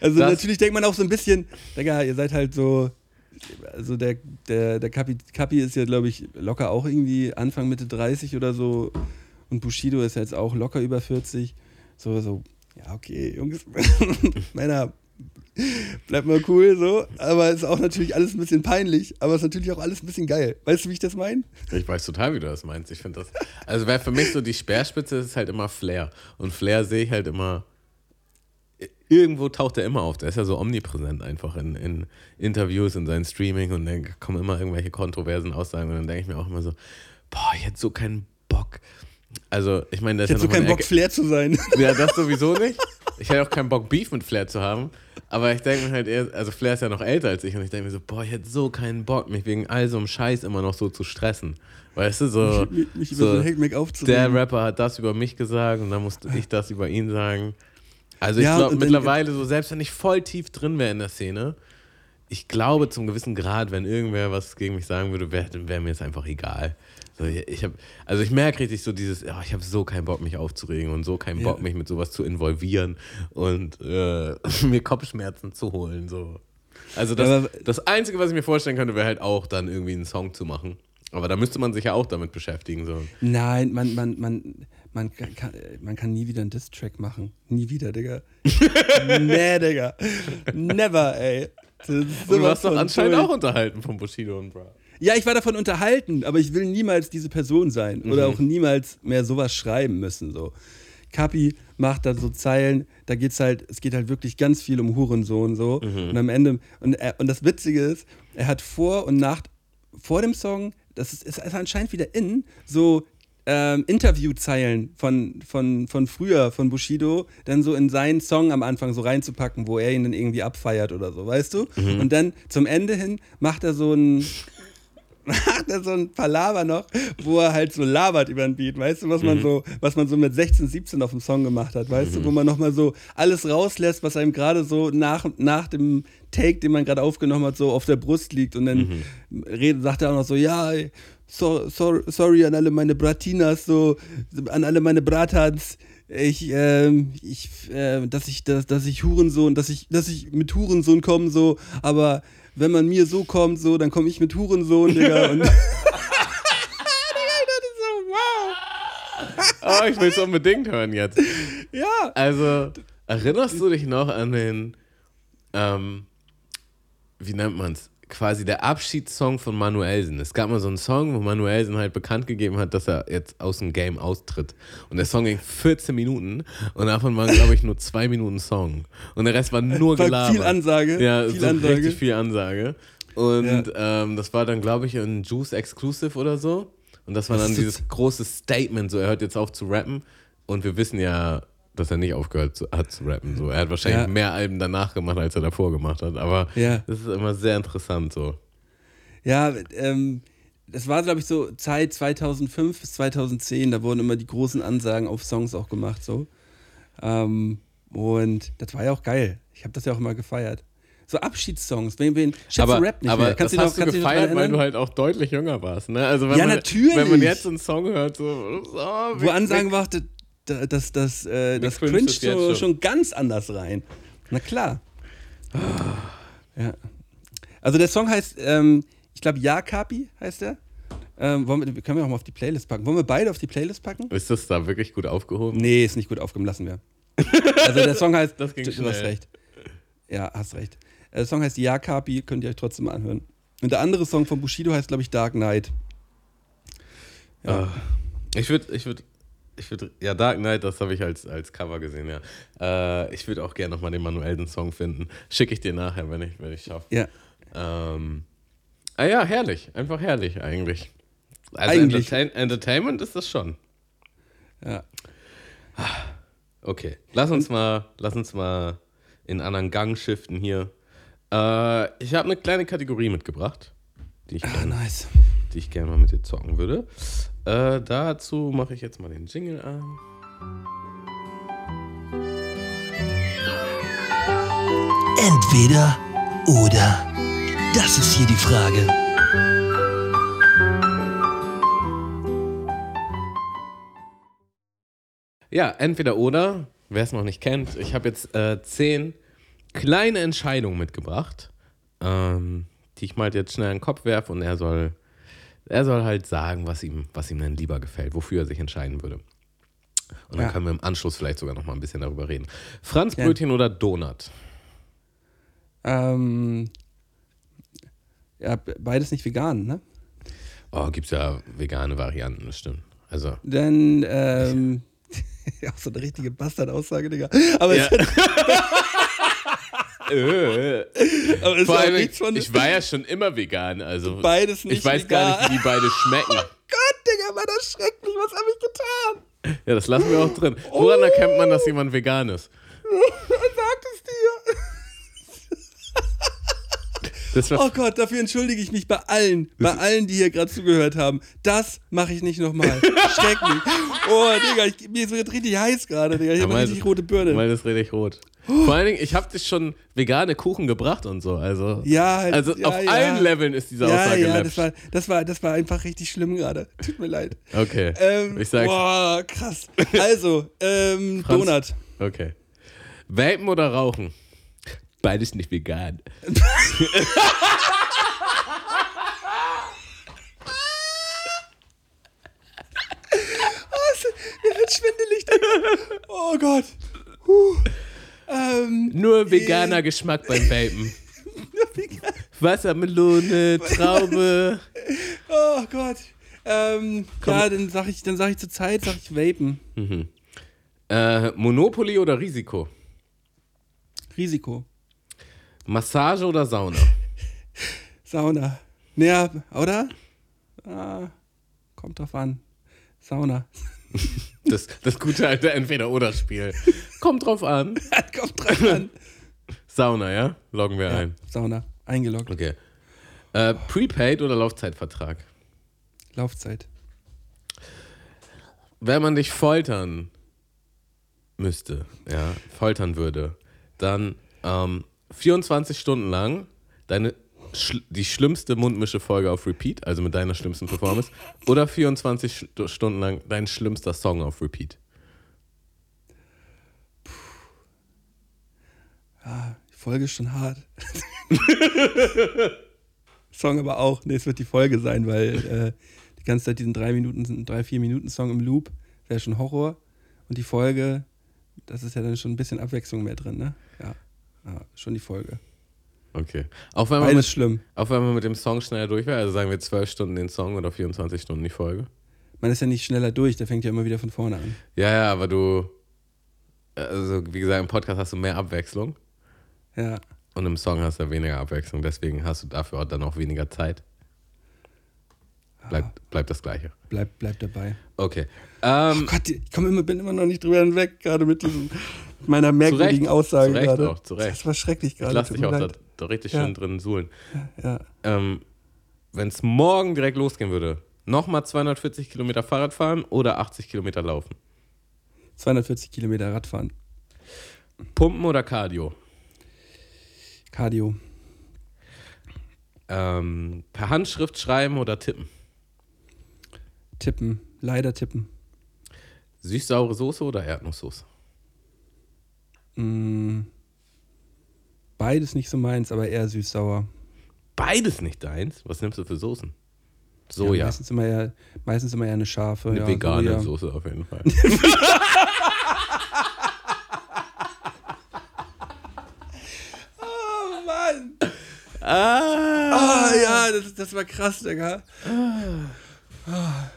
Also Das- natürlich denkt man auch so ein bisschen, Digga, ihr seid halt so, also der, der, der Kapi, Kapi ist ja, glaube ich, locker auch irgendwie Anfang, Mitte 30 oder so und Bushido ist jetzt auch locker über 40. So, so, ja, okay, Jungs, Männer, bleibt mal cool, so. Aber ist auch natürlich alles ein bisschen peinlich, aber ist natürlich auch alles ein bisschen geil. Weißt du, wie ich das meine? Ich weiß total, wie du das meinst. Ich finde das. Also, wäre für mich so die Speerspitze ist halt immer Flair. Und Flair sehe ich halt immer. Irgendwo taucht er immer auf. Der ist ja so omnipräsent einfach in, in Interviews, in seinen Streaming und dann kommen immer irgendwelche kontroversen Aussagen und dann denke ich mir auch immer so, boah, ich hätte so keinen Bock. Also, ich meine, das Ich ist hätte so ja noch keinen Bock, Flair zu sein. ja, das sowieso nicht. Ich hätte auch keinen Bock, Beef mit Flair zu haben. Aber ich denke mir halt eher, also Flair ist ja noch älter als ich und ich denke mir so, boah, ich hätte so keinen Bock, mich wegen all so einem Scheiß immer noch so zu stressen. Weißt du, so, mich, mich über so so der. Rapper hat das über mich gesagt und dann musste ich das über ihn sagen. Also ich Ja, glaube mittlerweile so, selbst wenn ich voll tief drin wäre in der Szene, ich glaube zum gewissen Grad, wenn irgendwer was gegen mich sagen würde, wäre wär mir jetzt einfach egal. So, ich hab, also ich merke richtig so dieses, oh, ich habe so keinen Bock, mich aufzuregen und so keinen Ja. Bock, mich mit sowas zu involvieren und äh, mir Kopfschmerzen zu holen. So. Also das, Ja, das Einzige, was ich mir vorstellen könnte, wäre halt auch dann irgendwie einen Song zu machen. Aber da müsste man sich ja auch damit beschäftigen. So. Nein, man, man, man, man kann, man kann nie wieder einen Diss-Track machen. Nie wieder, Digga. nee, Digga. Never, ey. du warst doch anscheinend auch unterhalten von Bushido und Bra. Ja, ich war davon unterhalten, aber ich will niemals diese Person sein oder Mhm. auch niemals mehr sowas schreiben müssen. So. Kapi macht da so Zeilen, da geht's halt, es geht halt wirklich ganz viel um Hurensohn so. Mhm. Und am Ende, und, er, und das Witzige ist, er hat vor und nach, vor dem Song, das ist, ist anscheinend wieder in, so ähm, Interviewzeilen von, von, von früher, von Bushido, dann so in seinen Song am Anfang so reinzupacken, wo er ihn dann irgendwie abfeiert oder so, weißt du? Mhm. Und dann zum Ende hin macht er so ein macht er so ein Palaver noch, wo er halt so labert über ein Beat, weißt du, was man so, was man so mit 16, 17 auf dem Song gemacht hat, weißt du, wo man nochmal so alles rauslässt, was einem gerade so nach, nach dem Take, den man gerade aufgenommen hat, so auf der Brust liegt und dann redet, sagt er auch noch so, ja, ey, so, so, sorry an alle meine Bratinas, so, an alle meine Bratans, ich, ähm, ich, äh, dass ich, dass, dass ich Hurensohn, dass ich, dass ich mit Hurensohn komme, so, aber wenn man mir so kommt, so, dann komme ich mit Hurensohn, Digga. Und. Oh, ich will es unbedingt hören jetzt. Ja. Also, erinnerst du dich noch an den, ähm, wie nennt man es? Quasi der Abschiedssong von Manuelsen. Es gab mal so einen Song, wo Manuelsen halt bekannt gegeben hat, dass er jetzt aus dem Game austritt. Und der Song ging 14 Minuten und davon waren, glaube ich, nur zwei Minuten Song. Und der Rest war nur War gelabert. viel Ansage, Ja, viel so Ansage. richtig viel Ansage. Und ähm, das war dann, glaube ich, ein Juice Exclusive oder so. Und das war dann dieses große Statement, so er hört jetzt auf zu rappen. Und wir wissen ja, dass er nicht aufgehört hat zu rappen. So. Er hat wahrscheinlich Ja. mehr Alben danach gemacht, als er davor gemacht hat. Aber Ja. das ist immer sehr interessant so. Ja, ähm, das war, glaube ich, so Zeit 2005 bis 2010, da wurden immer die großen Ansagen auf Songs auch gemacht, so. Ähm, und das war ja auch geil. Ich habe das ja auch immer gefeiert. So Abschiedssongs, wen, wen, schätze aber Rap nicht aber mehr. Kannst das du hast noch, du gefeiert, weil du halt auch deutlich jünger warst. Ne? Also wenn Ja, man, natürlich. Wenn man jetzt einen Song hört, so, oh, Wo Ansagen war, das, das, äh, das cringe so, schon. schon ganz anders rein. Na klar. Ja. Also der Song heißt, ähm, ich glaube, Ja Kapi heißt der. Ähm, wir, können wir auch mal auf die Playlist packen. Wollen wir beide auf die Playlist packen? Ist das da wirklich gut aufgehoben? Nee, ist nicht gut aufgekommen, lassen wir. Also der Song heißt, Das ging du, du hast recht. Ja, hast recht. Äh, Der Song heißt Ja Kapi, könnt ihr euch trotzdem mal anhören. Und der andere Song von Bushido heißt, glaube ich, Dark Knight. Ja. Ah. Ich würde, ich würde, ich würde, ja, Dark Knight, das habe ich als, als Cover gesehen, ja. Äh, ich würde auch gerne nochmal den manuellen Song finden. Schicke ich dir nachher, wenn ich, wenn ich schaffe. Ja. Ähm, ah ja, herrlich. Einfach herrlich eigentlich. Also Eigentlich. Entertain Entertainment ist das schon. ja. Okay, lass uns mal, lass uns mal in anderen Gang shiften hier. Äh, ich habe eine kleine Kategorie mitgebracht, die ich Ah, gerne nice. Die ich gerne mal mit dir zocken würde. Äh, dazu mache ich jetzt mal den Jingle an. Entweder oder. Das ist hier die Frage. Ja, entweder oder, wer es noch nicht kennt, ich habe jetzt äh, zehn kleine Entscheidungen mitgebracht, ähm, die ich mal jetzt schnell in den Kopf werfe und er soll, er soll halt sagen, was ihm, was ihm denn lieber gefällt, wofür er sich entscheiden würde. Und dann Ja. können wir im Anschluss vielleicht sogar noch mal ein bisschen darüber reden. Franzbrötchen Brötchen oder Donut? Ähm, ja, be- beides nicht vegan, ne? Oh, gibt's ja vegane Varianten, das stimmt. Also, Dann, ähm, auch so eine richtige Bastard-Aussage, Digga. Aber Ja. äh, aber es ist vor allem, nichts von ich war ja schon immer vegan, also beides nicht ich weiß vegan. gar nicht, wie die beide schmecken. Gott, Digga, war das schrecklich. Was habe ich getan? Ja, das lassen wir auch drin. Woran erkennt man, dass jemand vegan ist? Sagt es dir? Oh Gott, dafür entschuldige ich mich bei allen, bei allen, die hier gerade zugehört haben. Das mache ich nicht nochmal. Schrecklich. Oh, Digga, ich, mir ist jetzt richtig heiß gerade, Digga. Ich Ja, habe richtig rote Birne. weil das richtig rot. Vor allen Dingen, ich habe dich schon vegane Kuchen gebracht und so. Also, Ja, halt, also ja, auf ja. allen Leveln ist diese ja, Aussage ja, das war, das, war, das war einfach richtig schlimm gerade. Tut mir leid. Okay. Ähm, ich sag's. Boah, krass. Also, ähm, Franz- Donut. Okay. Vapen oder rauchen? Beides nicht vegan. Oh, mir wird schwindelig. Gott. Huh. Ähm, Nur veganer Geschmack beim Vapen. Wassermelone, Traube. oh Gott. Ähm, ja, dann sag ich, dann sag ich zur Zeit, sag ich Vapen. Äh, Monopoly oder Risiko? Risiko. Massage oder Sauna? Sauna. Naja, oder? Ah, kommt drauf an. Sauna. Das, das gute alte Entweder-Oder-Spiel. Kommt drauf an. kommt drauf an. Sauna, ja? Loggen wir ein. Sauna. Eingeloggt. Okay. Äh, Prepaid oder Laufzeitvertrag? Laufzeit. Wenn man dich foltern müsste, ja, foltern würde, dann ähm, 24 Stunden lang deine schl die schlimmste Mundmische-Folge auf Repeat, also mit deiner schlimmsten Performance, oder 24 St Stunden lang dein schlimmster Song auf Repeat. Die Folge ist schon hart. Song aber auch. Nee, es wird die Folge sein, weil äh, die ganze Zeit diesen drei Minuten, drei, vier Minuten Song im Loop wäre schon Horror. Und die Folge, das ist ja dann schon ein bisschen Abwechslung mehr drin, ne? Ja. Ja schon die Folge. Okay. Auch wenn, man mit, schlimm. auch wenn man mit dem Song schneller durch wäre, also sagen wir 12 Stunden den Song oder 24 Stunden die Folge. Man ist ja nicht schneller durch, der fängt ja immer wieder von vorne an. Ja, ja, aber du, also wie gesagt, im Podcast hast du mehr Abwechslung Ja. und im Song hast du weniger Abwechslung, deswegen hast du dafür auch dann auch weniger Zeit. Bleibt, bleibt das Gleiche. Bleib, bleib dabei. Okay. Oh Ähm, Gott, ich komme immer, bin immer noch nicht drüber hinweg, gerade mit diesem, meiner merkwürdigen Recht. Aussage Zu Recht gerade. auch, zu Recht. Das war schrecklich ich gerade. lass tut dich auch da, da richtig Ja. schön drin suhlen. Ja. Ähm, Wenn es morgen direkt losgehen würde, nochmal 240 Kilometer Fahrrad fahren oder 80 Kilometer laufen? 240 Kilometer Radfahren. Pumpen oder Cardio? Cardio. Ähm, per Handschrift schreiben oder tippen? Tippen. Leider tippen. Süß-saure Soße oder Erdnusssoße? Mm, beides nicht so meins, aber eher süß-sauer. Beides nicht deins? Was nimmst du für Soßen? Ja, Soja. meistens, immer eher, meistens immer eher eine scharfe. Eine ja, vegane Soja. Soße auf jeden Fall. Oh Mann! ah! Ah ja, das, das war krass, Digga. Ah.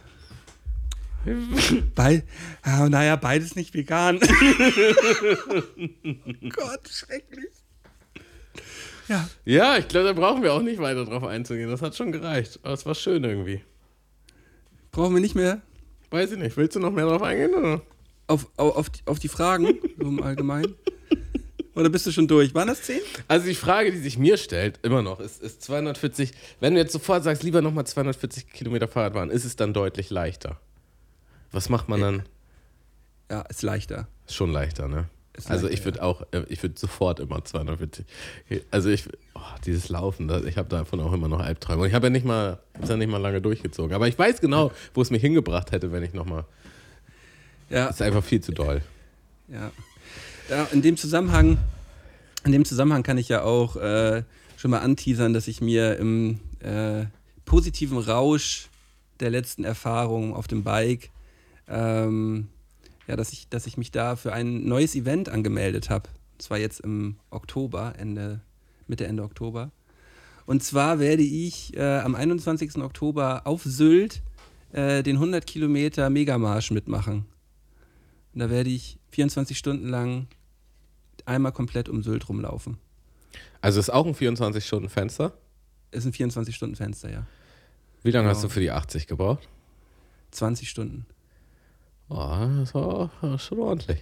Bei, ah, naja, beides nicht vegan. Gott, schrecklich. Ja, Ja, ich glaube, da brauchen wir auch nicht weiter drauf einzugehen. Das hat schon gereicht. Aber es war schön irgendwie. brauchen wir nicht mehr Weiß ich nicht. Willst du noch mehr drauf eingehen? Oder? auf, auf, auf, die, auf die Fragen, so im Allgemeinen. Oder bist du schon durch? Waren das zehn? Also die Frage, die sich mir stellt, immer noch, ist, ist 240, wenn du jetzt sofort sagst, lieber nochmal 240 Kilometer Fahrrad fahren, ist es dann deutlich leichter? Was macht man dann? Ja, ist leichter. Ist schon leichter, ne? Ist also leichter, ich würde auch, äh, ich würde sofort immer 240. Also ich, oh, dieses Laufen, das, ich habe davon auch immer noch Albträume. Und ich habe ja nicht mal, hab's ja nicht mal lange durchgezogen. Aber ich weiß genau, wo es mich hingebracht hätte, wenn ich nochmal. Ja, Ist einfach viel zu doll. ja. ja in dem Zusammenhang, in dem Zusammenhang kann ich ja auch äh, schon mal anteasern, dass ich mir im äh, positiven Rausch der letzten Erfahrung auf dem Bike, ähm, ja, dass ich, dass ich mich da für ein neues Event angemeldet habe. Und zwar jetzt im Oktober, Ende, Mitte, Ende Oktober. Und zwar werde ich äh, am 21. Oktober auf Sylt äh, den 100 Kilometer Megamarsch mitmachen. Und da werde ich 24 Stunden lang einmal komplett um Sylt rumlaufen. Also ist auch ein 24-Stunden-Fenster. Ist ein 24-Stunden-Fenster, ja. Wie lange hast Genau. du für die 80 gebraucht? 20 Stunden. Oh, das war schon ordentlich.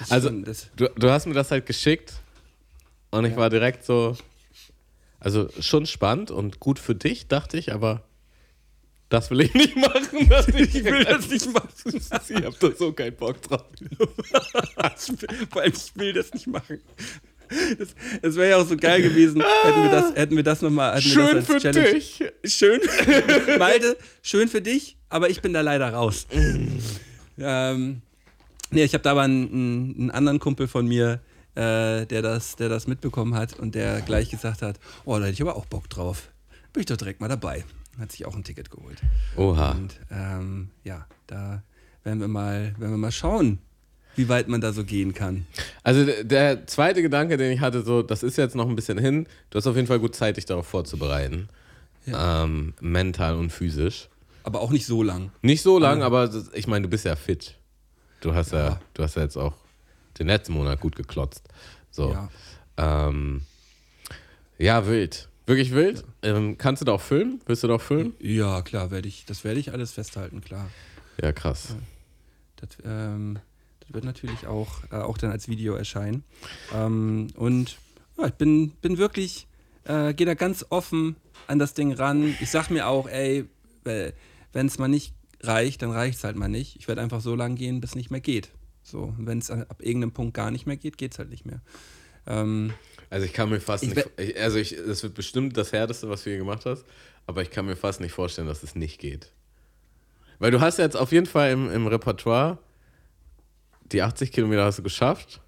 Das Also- das, Du, du hast mir das halt geschickt und ich Ja. war direkt so, also schon spannend und gut für dich, dachte ich, aber das will ich nicht machen. Das ich will das nicht machen. ich hab da so keinen Bock drauf. vor allem, ich will das nicht machen. Das, das wäre ja auch so geil gewesen, hätten wir das, hätten wir das nochmal. Schön für dich. Schön. Malte, schön für dich, aber ich bin da leider raus. Ähm, nee, ich habe da aber einen, einen, anderen Kumpel von mir, äh, der, das, der das mitbekommen hat und der gleich gesagt hat: Oh, da hätte ich aber auch Bock drauf. Bin ich doch direkt mal dabei. Hat sich auch ein Ticket geholt. Oha. Und ähm, ja, da werden wir mal, werden wir mal schauen, wie weit man da so gehen kann. Also der zweite Gedanke, den ich hatte, so, das ist jetzt noch ein bisschen hin. Du hast auf jeden Fall gut Zeit, dich darauf vorzubereiten. Ähm, mental und physisch. Aber auch nicht so lang. Nicht so lang, aber das- ich meine, du bist ja fit. Du hast ja, du hast ja jetzt auch den letzten Monat gut geklotzt. So. Ja. Ähm, ja, wild. Wirklich wild. Ähm, kannst du da auch filmen? Willst du da auch filmen? Ja, klar, werde ich, das werde ich alles festhalten, klar. Ja, krass. Das, ähm, das wird natürlich auch, äh, auch dann als Video erscheinen. Ähm, und ja, ich bin, bin wirklich, äh, gehe da ganz offen an das Ding ran. Ich sag mir auch, ey, wenn es mal nicht reicht, dann reicht es halt mal nicht. Ich werde einfach so lang gehen, bis es nicht mehr geht. So, wenn es ab irgendeinem Punkt gar nicht mehr geht, geht es halt nicht mehr. Ähm, Also ich kann mir fast Ich nicht, ich, also ich, das wird bestimmt das Härteste, was du hier gemacht hast, aber ich kann mir fast nicht vorstellen, dass es nicht geht. Weil du hast jetzt auf jeden Fall im, im Repertoire die 80 Kilometer hast du geschafft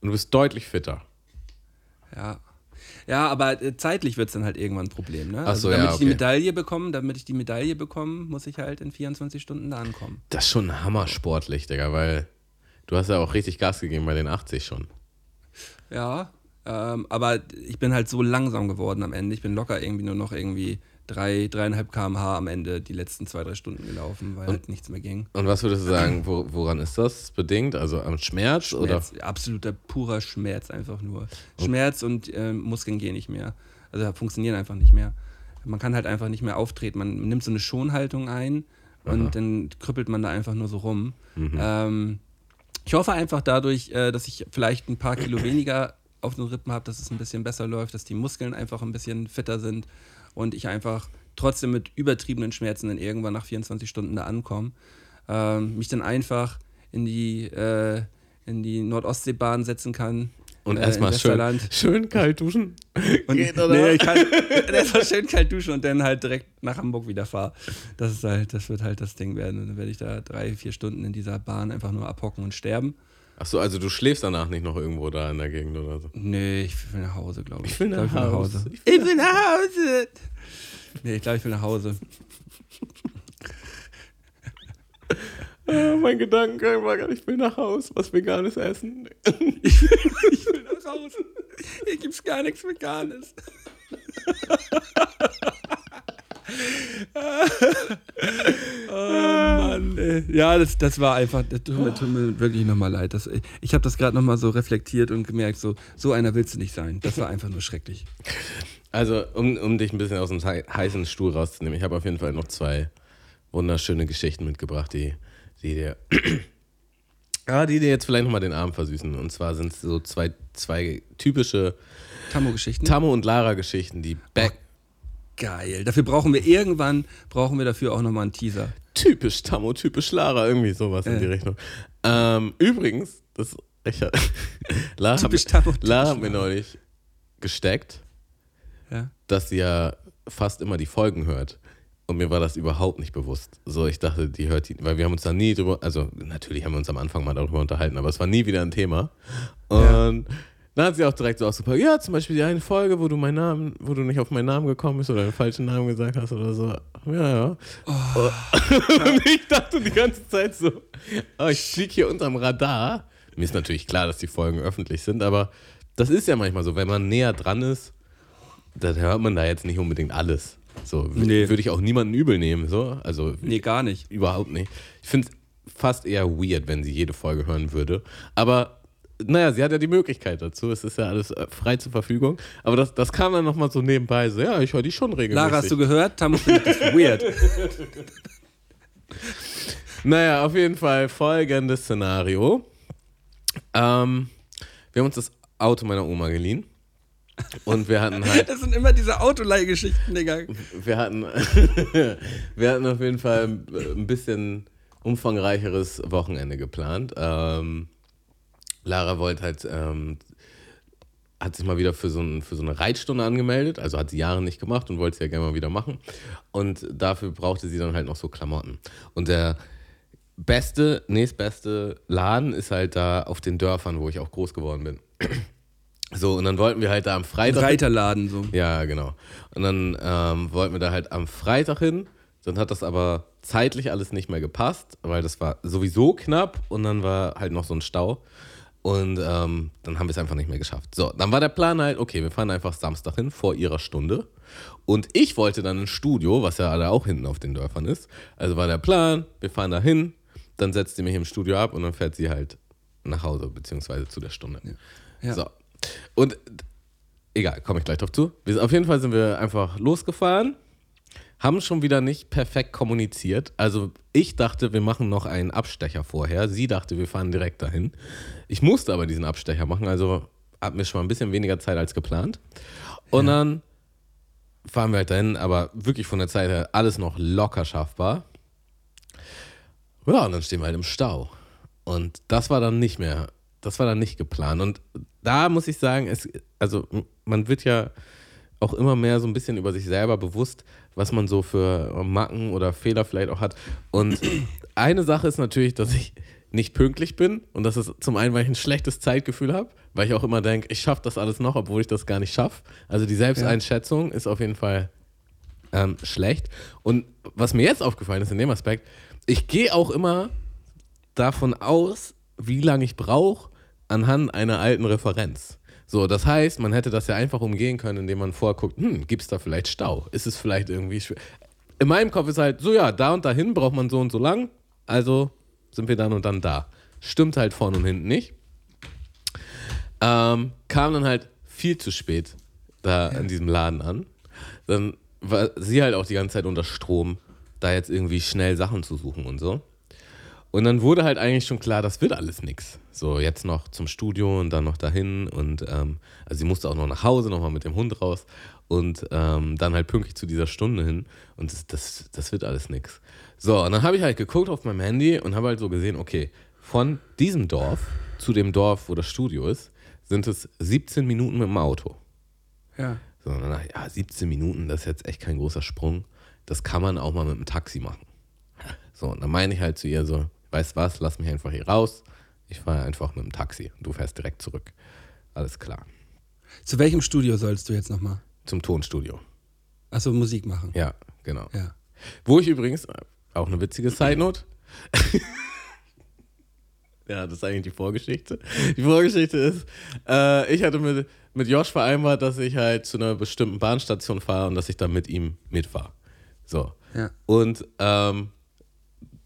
und du bist deutlich fitter. Ja. Ja, aber äh, zeitlich wird es dann halt irgendwann ein Problem, ne? Ach so, also, damit ja, ich die okay. Medaille bekomme, damit ich die Medaille bekomme, muss ich halt in 24 Stunden da ankommen. Das ist schon hammersportlich, Digga, weil du hast ja auch richtig Gas gegeben bei den 80 schon. Ja, ähm, aber ich bin halt so langsam geworden am Ende. Ich bin locker irgendwie nur noch irgendwie drei, dreieinhalb kmh am Ende die letzten zwei, drei Stunden gelaufen, weil halt nichts mehr ging. Und was würdest du sagen, wo, woran ist das bedingt? Also am Schmerz, oder? Schmerz, absoluter purer Schmerz einfach nur. Schmerz und ähm, Muskeln gehen nicht mehr. Also funktionieren einfach nicht mehr. Man kann halt einfach nicht mehr auftreten. Man nimmt so eine Schonhaltung ein und dann krüppelt man da einfach nur so rum. Ähm, ich hoffe einfach dadurch, äh, dass ich vielleicht ein paar Kilo weniger auf den Rippen habe, dass es ein bisschen besser läuft, dass die Muskeln einfach ein bisschen fitter sind und ich einfach trotzdem mit übertriebenen Schmerzen dann irgendwann nach 24 Stunden da ankomme. Ähm, mich dann einfach in die, äh, in die Nordostseebahn setzen kann. Und äh, erstmal in schön, schön kalt duschen. Und, Geht, oder? Nee, ich kann erstmal schön kalt duschen und dann halt direkt nach Hamburg wieder fahre. Das ist halt, das wird halt das Ding werden. Und dann werde ich da drei, vier Stunden in dieser Bahn einfach nur abhocken und sterben. Achso, also du schläfst danach nicht noch irgendwo da in der Gegend oder so. Nee, ich will nach Hause, glaube ich. Ich will nach Glaub, Hause. Ich will nach Hause. Nee, ich glaube, ich will nach Hause. Ah, mein Gedanke war gar nicht, ich will nach Haus, was veganes essen. Ich will nach Hause. Hier gibt's gar nichts Veganes. oh Mann, ey. Ja, das, das war einfach, das tut mir, tut mir wirklich nochmal leid. Das, ich habe das gerade nochmal so reflektiert und gemerkt, so, so einer willst du nicht sein. Das war einfach nur schrecklich. Also, um, um dich ein bisschen aus dem hei- heißen Stuhl rauszunehmen, ich habe auf jeden Fall noch zwei wunderschöne Geschichten mitgebracht, die, die dir. Ja, die dir jetzt vielleicht nochmal den Abend versüßen. Und zwar sind es so zwei, zwei typische Tammo-Geschichten. Tammo und Lara-Geschichten, die back. Geil. Dafür brauchen wir irgendwann, brauchen wir dafür auch nochmal einen Teaser. Typisch Tammo, typisch Lara, irgendwie sowas in Äh. die Richtung. Ähm, übrigens, das ich, Lara, Typisch hat, Tammo, mir- typisch Lara hat mir neulich gesteckt, Ja. dass sie ja fast immer die Folgen hört. Und mir war das überhaupt nicht bewusst. So, ich dachte, die hört die, weil wir haben uns da nie drüber, also natürlich haben wir uns am Anfang mal darüber unterhalten, aber es war nie wieder ein Thema. Und dann hat sie auch direkt so ausgepackt, ja, zum Beispiel die eine Folge, wo du meinen Namen, wo du nicht auf meinen Namen gekommen bist oder den falschen Namen gesagt hast oder so. Ja, ja. Und ich dachte die ganze Zeit so, oh, ich fliege hier unterm Radar. Mir ist natürlich klar, dass die Folgen öffentlich sind, aber das ist ja manchmal so, wenn man näher dran ist, dann hört man da jetzt nicht unbedingt alles. So Nee. würde ich auch niemanden übel nehmen, so. Also Nee, gar nicht. überhaupt nicht. Ich finde es fast eher weird, wenn sie jede Folge hören würde. Aber naja, sie hat ja die Möglichkeit dazu. Es ist ja alles äh, frei zur Verfügung. Aber das, das kam dann nochmal so nebenbei. So, ja, ich höre die schon regelmäßig. Lara, hast du gehört? Tammo findet das weird. Naja, auf jeden Fall folgendes Szenario. Ähm, wir haben uns das Auto meiner Oma geliehen. Und wir hatten halt, Das sind immer diese Autoleihgeschichten, Digga. wir hatten, wir hatten auf jeden Fall ein bisschen umfangreicheres Wochenende geplant. Ähm, Lara wollte halt, ähm, hat sich mal wieder für so, ein, für so eine Reitstunde angemeldet, also hat sie Jahre nicht gemacht und wollte es ja gerne mal wieder machen. Und dafür brauchte sie dann halt noch so Klamotten. Und der beste, nächstbeste Laden ist halt da auf den Dörfern, wo ich auch groß geworden bin. So, und dann wollten wir halt da am Freitag. Reiterladen so. Ja, genau. Und dann ähm, wollten wir da halt am Freitag hin. Dann hat das aber zeitlich alles nicht mehr gepasst, weil das war sowieso knapp und dann war halt noch so ein Stau. Und ähm, dann haben wir es einfach nicht mehr geschafft. So, dann war der Plan halt, okay, wir fahren einfach Samstag hin vor ihrer Stunde. Und ich wollte dann ins Studio, was ja da auch hinten auf den Dörfern ist. Also war der Plan, wir fahren da hin, dann setzt sie mich im Studio ab und dann fährt sie halt nach Hause, beziehungsweise zu der Stunde. Ja. So. Und egal, komme ich gleich drauf zu. Wir, auf jeden Fall sind wir einfach losgefahren, haben schon wieder nicht perfekt kommuniziert. Also ich dachte, wir machen noch einen Abstecher vorher. Sie dachte, wir fahren direkt dahin. Ich musste aber diesen Abstecher machen, also hatten wir schon mal ein bisschen weniger Zeit als geplant. Und dann fahren wir halt dahin, aber wirklich von der Zeit her alles noch locker schaffbar. Ja, und dann stehen wir halt im Stau. Und das war dann nicht mehr, das war dann nicht geplant. Und da muss ich sagen, es, also man wird ja auch immer mehr so ein bisschen über sich selber bewusst, was man so für Macken oder Fehler vielleicht auch hat. Und eine Sache ist natürlich, dass ich nicht pünktlich bin und das ist zum einen, weil ich ein schlechtes Zeitgefühl habe, weil ich auch immer denke, ich schaffe das alles noch, obwohl ich das gar nicht schaffe. Also die Selbsteinschätzung ist auf jeden Fall ähm, schlecht. Und was mir jetzt aufgefallen ist in dem Aspekt, ich gehe auch immer davon aus, wie lange ich brauche, anhand einer alten Referenz. So, das heißt, man hätte das ja einfach umgehen können, indem man vorguckt, hm, gibt es da vielleicht Stau? Ist es vielleicht irgendwie schwer? In meinem Kopf ist halt so, ja, da und dahin braucht man so und so lang, also sind wir dann und dann da. Stimmt halt vorne und hinten nicht. Ähm, kam dann halt viel zu spät da in diesem Laden an. Dann war sie halt auch die ganze Zeit unter Strom, da jetzt irgendwie schnell Sachen zu suchen und so. Und dann wurde halt eigentlich schon klar, das wird alles nix. So, jetzt noch zum Studio und dann noch dahin. Und ähm, also sie musste auch noch nach Hause, nochmal mit dem Hund raus. Und ähm, dann halt pünktlich zu dieser Stunde hin. Und das, das, das wird alles nix. So, und dann habe ich halt geguckt auf meinem Handy und habe halt so gesehen, okay, von diesem Dorf zu dem Dorf, wo das Studio ist, sind es 17 Minuten mit dem Auto. Ja. So, und dann dachte ich, ja, 17 Minuten, das ist jetzt echt kein großer Sprung. Das kann man auch mal mit dem Taxi machen. So, und dann meine ich halt zu ihr so, weißt was, lass mich einfach hier raus. Ich fahre einfach mit dem Taxi und du fährst direkt zurück. Alles klar. Zu welchem Studio sollst du jetzt nochmal? Zum Tonstudio. Achso, Musik machen. Ja, genau. Ja. Wo ich übrigens, äh, auch eine witzige Side Note. ja, das ist eigentlich die Vorgeschichte. Die Vorgeschichte ist, äh, ich hatte mit, mit Josh vereinbart, dass ich halt zu einer bestimmten Bahnstation fahre und dass ich dann mit ihm mitfahre. So. Ja. Und ähm,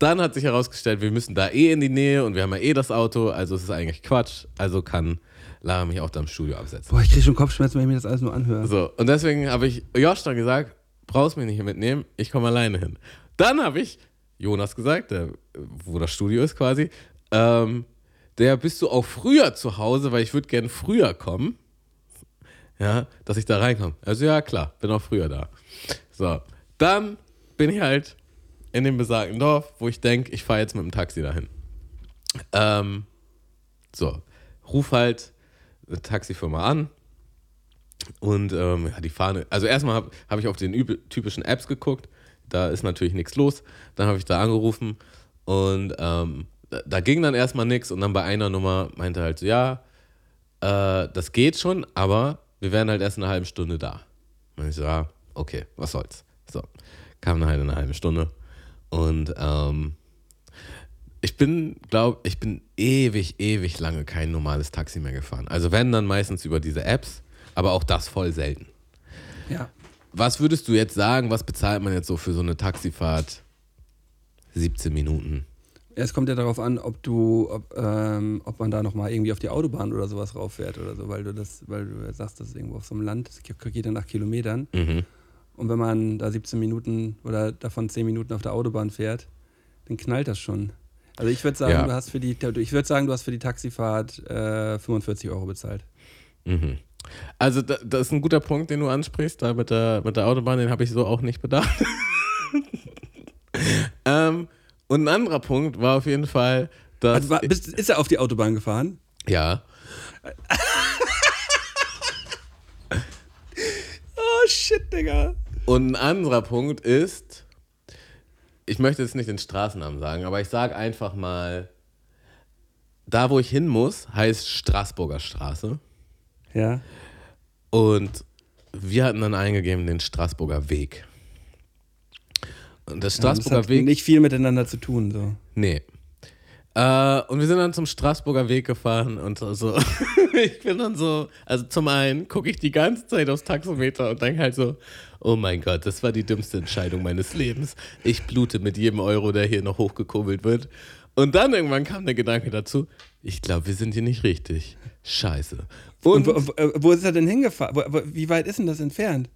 dann hat sich herausgestellt, wir müssen da eh in die Nähe und wir haben ja eh das Auto, also es ist eigentlich Quatsch. Also kann Lara mich auch da im Studio absetzen. Boah, ich kriege schon Kopfschmerzen, wenn ich mir das alles nur anhöre. So, und deswegen habe ich Josh dann gesagt, brauchst mich nicht mitnehmen, ich komme alleine hin. Dann habe ich Jonas gesagt, der, wo das Studio ist quasi, ähm, der bist du auch früher zu Hause, weil ich würde gerne früher kommen. Ja, dass ich da reinkomme. Also ja, klar, bin auch früher da. So, dann bin ich halt in dem besagten Dorf, wo ich denke, ich fahre jetzt mit dem Taxi dahin. Ähm, so, ruf halt eine Taxifirma an, und ähm, ja, die Fahne, also erstmal habe hab ich auf den typischen Apps geguckt, da ist natürlich nichts los. Dann habe ich da angerufen und ähm, da, da ging dann erstmal nichts und dann bei einer Nummer meinte halt so, ja, äh, das geht schon, aber wir werden halt erst in einer halben Stunde da. Und ich so, ja, okay, was soll's. So, kam dann halt in einer halben Stunde und ähm, ich bin, glaube ich, bin ewig, ewig lange kein normales Taxi mehr gefahren. Also wenn, dann meistens über diese Apps, aber auch das voll selten. Ja. Was würdest du jetzt sagen, was bezahlt man jetzt so für so eine Taxifahrt? 17 Minuten. Es kommt ja darauf an, ob du, ob, ähm, ob man da nochmal irgendwie auf die Autobahn oder sowas rauffährt oder so, weil du das, weil du sagst, das ist irgendwo auf so einem Land, das geht dann nach Kilometern. Mhm. Und wenn man da 17 Minuten oder davon 10 Minuten auf der Autobahn fährt, dann knallt das schon. Also ich würde sagen, Ja. du hast für die, ich würde sagen, du hast für die Taxifahrt äh, 45 Euro bezahlt. Mhm. Also da, das ist ein guter Punkt, den du ansprichst, da mit der, mit der Autobahn, den habe ich so auch nicht bedacht. ähm, und ein anderer Punkt war auf jeden Fall, dass... Also war, bist, ist er auf die Autobahn gefahren? ja, Oh shit, Digga. Und ein anderer Punkt ist, ich möchte jetzt nicht den Straßennamen sagen, aber ich sage einfach mal, da wo ich hin muss, heißt Straßburger Straße. Ja. Und wir hatten dann eingegeben den Straßburger Weg. Und das Ja, das Straßburger hat Weg. nicht viel miteinander zu tun. So. Nee. Äh, und wir sind dann zum Straßburger Weg gefahren und so. so. ich bin dann so, also zum einen gucke ich die ganze Zeit aufs Taxometer und denke halt so, oh mein Gott, das war die dümmste Entscheidung meines Lebens. Ich blute mit jedem Euro, der hier noch hochgekurbelt wird. Und dann irgendwann kam der Gedanke dazu, ich glaube, wir sind hier nicht richtig. Scheiße. Und, Und, wo, wo, wo ist er denn hingefahren? Wie weit ist denn das entfernt?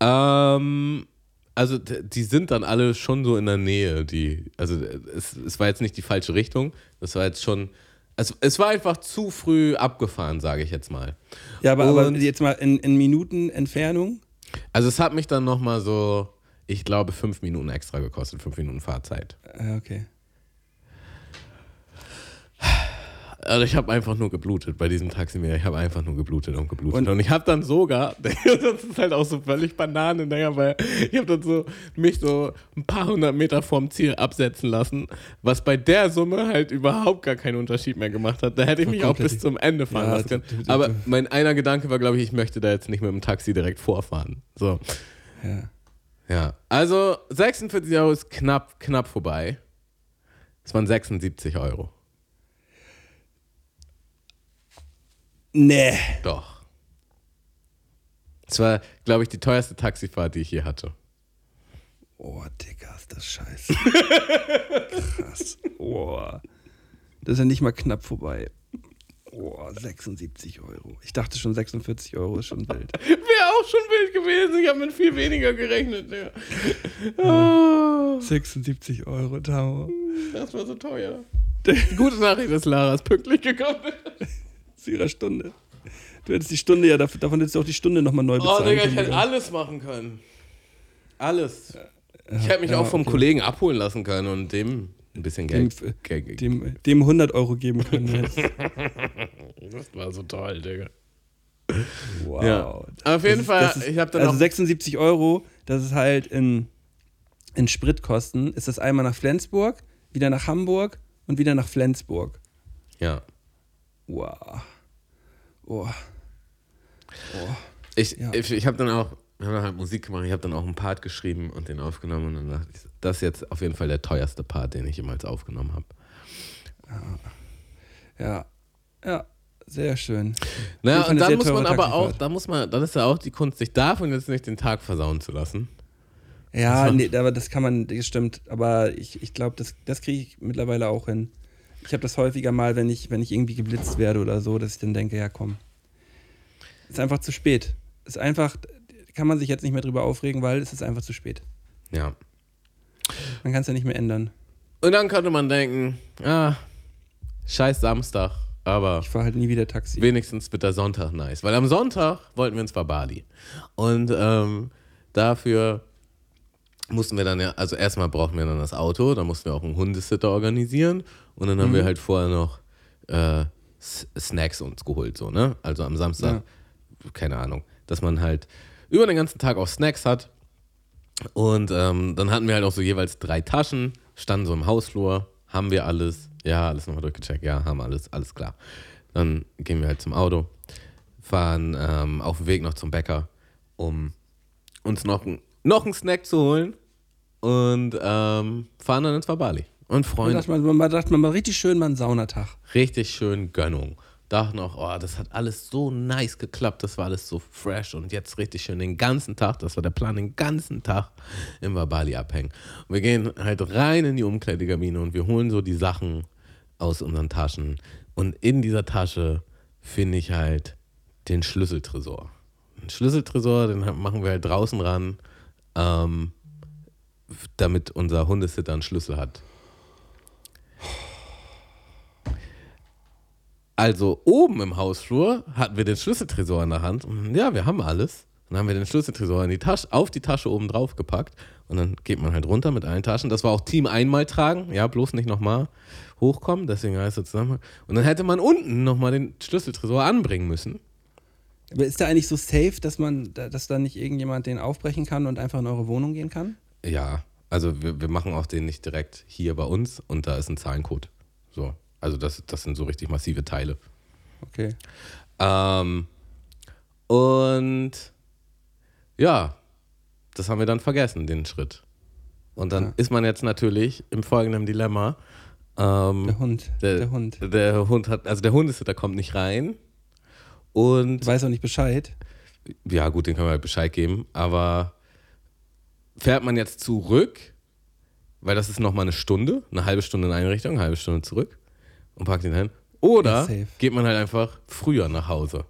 ähm, also die sind dann alle schon so in der Nähe. Die, also es, es war jetzt nicht die falsche Richtung. Das war jetzt schon. Also es war einfach zu früh abgefahren, sage ich jetzt mal. Ja, aber, aber jetzt mal in, in Minuten Entfernung. Also es hat mich dann nochmal so, ich glaube, fünf Minuten extra gekostet, fünf Minuten Fahrzeit. Ah, okay. Also ich habe einfach nur geblutet bei diesem Taxi mehr. Ich habe einfach nur geblutet und geblutet. Und, Und- ich habe dann sogar, das ist halt auch so völlig Bananen, weil ich habe dann so mich so ein paar hundert Meter vorm Ziel absetzen lassen, was bei der Summe halt überhaupt gar keinen Unterschied mehr gemacht hat. Da hätte ich mich auch bis zum Ende fahren Ja, lassen können. Aber mein einer Gedanke war, glaube ich, ich möchte da jetzt nicht mit dem Taxi direkt vorfahren. So. Ja. Ja, also 46 Euro ist knapp, knapp vorbei. Es waren 76 Euro. Nee. Doch. Es war, glaube ich, die teuerste Taxifahrt, die ich je hatte. Oh, Digga, ist das scheiße. Krass. Oh. Das ist ja nicht mal knapp vorbei. Oh, 76 Euro. Ich dachte schon 46 Euro ist schon wild. Wäre auch schon wild gewesen. Ich habe mit viel weniger gerechnet. Ja. Oh, 76 Euro, Tamo. das war so teuer. Die gute Nachricht ist, Lara ist pünktlich gekommen. Zu ihrer Stunde. Du hättest die Stunde ja, davon hättest du auch die Stunde nochmal neu bezahlen Oh, Digga, ich hätte alles machen können. Alles. Ich hätte mich ja, auch vom okay. Kollegen abholen lassen können und dem ein bisschen Dem, Geld. Geld dem, dem 100 Euro geben können. Das war so toll, Digga. Wow. Ja. Auf jeden Das Fall, ist- ich habe dann Also noch 76 Euro, das ist halt in, in Spritkosten, ist das einmal nach Flensburg, wieder nach Hamburg und wieder nach Flensburg. Ja. Wow. Oh. Ich, Ja. ich, ich habe dann auch, wir haben dann halt Musik gemacht, ich habe dann auch einen Part geschrieben und den aufgenommen und dann dachte ich, das ist jetzt auf jeden Fall der teuerste Part, den ich jemals aufgenommen habe. Ja. Ja, sehr schön. Naja, und dann muss man aber auch, da muss man, dann ist ja auch die Kunst, sich davon jetzt nicht den Tag versauen zu lassen. Ja, nee, aber das kann man, das stimmt. Aber ich, ich glaube, das, das kriege ich mittlerweile auch hin. Ich habe das häufiger mal, wenn ich, wenn ich irgendwie geblitzt werde oder so, dass ich dann denke, ja komm. Ist einfach zu spät. Ist einfach, kann man sich jetzt nicht mehr drüber aufregen, weil es ist einfach zu spät. Ja. Man kann es ja nicht mehr ändern. Und dann könnte man denken, ah, scheiß Samstag, aber Ich fahre halt nie wieder Taxi. wenigstens wird der Sonntag nice. Weil am Sonntag wollten wir ins Bali. Und ähm, dafür mussten wir dann ja, also erstmal brauchten wir dann das Auto, dann mussten wir auch einen Hundesitter organisieren und dann haben wir halt vorher noch äh, Snacks uns geholt, so, ne? Also am Samstag, keine Ahnung, dass man halt über den ganzen Tag auch Snacks hat. Und ähm, dann hatten wir halt auch so jeweils drei Taschen, standen so im Hausflur, haben wir alles, ja, alles nochmal durchgecheckt, ja, haben alles, alles klar. Dann gehen wir halt zum Auto, fahren ähm, auf dem Weg noch zum Bäcker, um uns noch, ein- noch einen Snack zu holen und ähm, fahren dann ins Bali. Und Man freuen dachte, man, man dachte man mal richtig schön mal einen Saunatag. richtig schön Gönnung. Dachten auch, oh, das hat alles so nice geklappt, das war alles so fresh und jetzt richtig schön den ganzen Tag, das war der Plan, den ganzen Tag im Bali abhängen. Und wir gehen halt rein in die Umkleidekabine und wir holen so die Sachen aus unseren Taschen und in dieser Tasche finde ich halt den Schlüsseltresor. Den Schlüsseltresor, den machen wir halt draußen ran, ähm, damit unser Hundesitter einen Schlüssel hat. Also oben im Hausflur hatten wir den Schlüsseltresor in der Hand. Und ja, wir haben alles. Dann haben wir den Schlüsseltresor in die Tasche, auf die Tasche oben drauf gepackt. Und dann geht man halt runter mit allen Taschen. Das war auch Team einmal tragen. Ja, bloß nicht nochmal hochkommen. Deswegen heißt es zusammen. Und dann hätte man unten nochmal den Schlüsseltresor anbringen müssen. Aber ist der eigentlich so safe, dass man, da- dass da nicht irgendjemand den aufbrechen kann und einfach in eure Wohnung gehen kann? Ja, also wir, wir machen auch den nicht direkt hier bei uns und da ist ein Zahlencode. So. Also das, das sind so richtig massive Teile. Okay. Ähm, und ja, das haben wir dann vergessen, den Schritt. Und dann Ja. ist man jetzt natürlich im folgenden Dilemma. Ähm, Der Hund. der, Der, Hund. Der Hund hat, also der Hundesitter kommt nicht rein. Und Du weißt auch nicht Bescheid. ja, gut, den können wir halt Bescheid geben. Aber fährt man jetzt zurück, weil das ist nochmal eine Stunde, eine halbe Stunde in eine Richtung, eine halbe Stunde zurück und packt ihn hin. Oder Ja, geht man halt einfach früher nach Hause.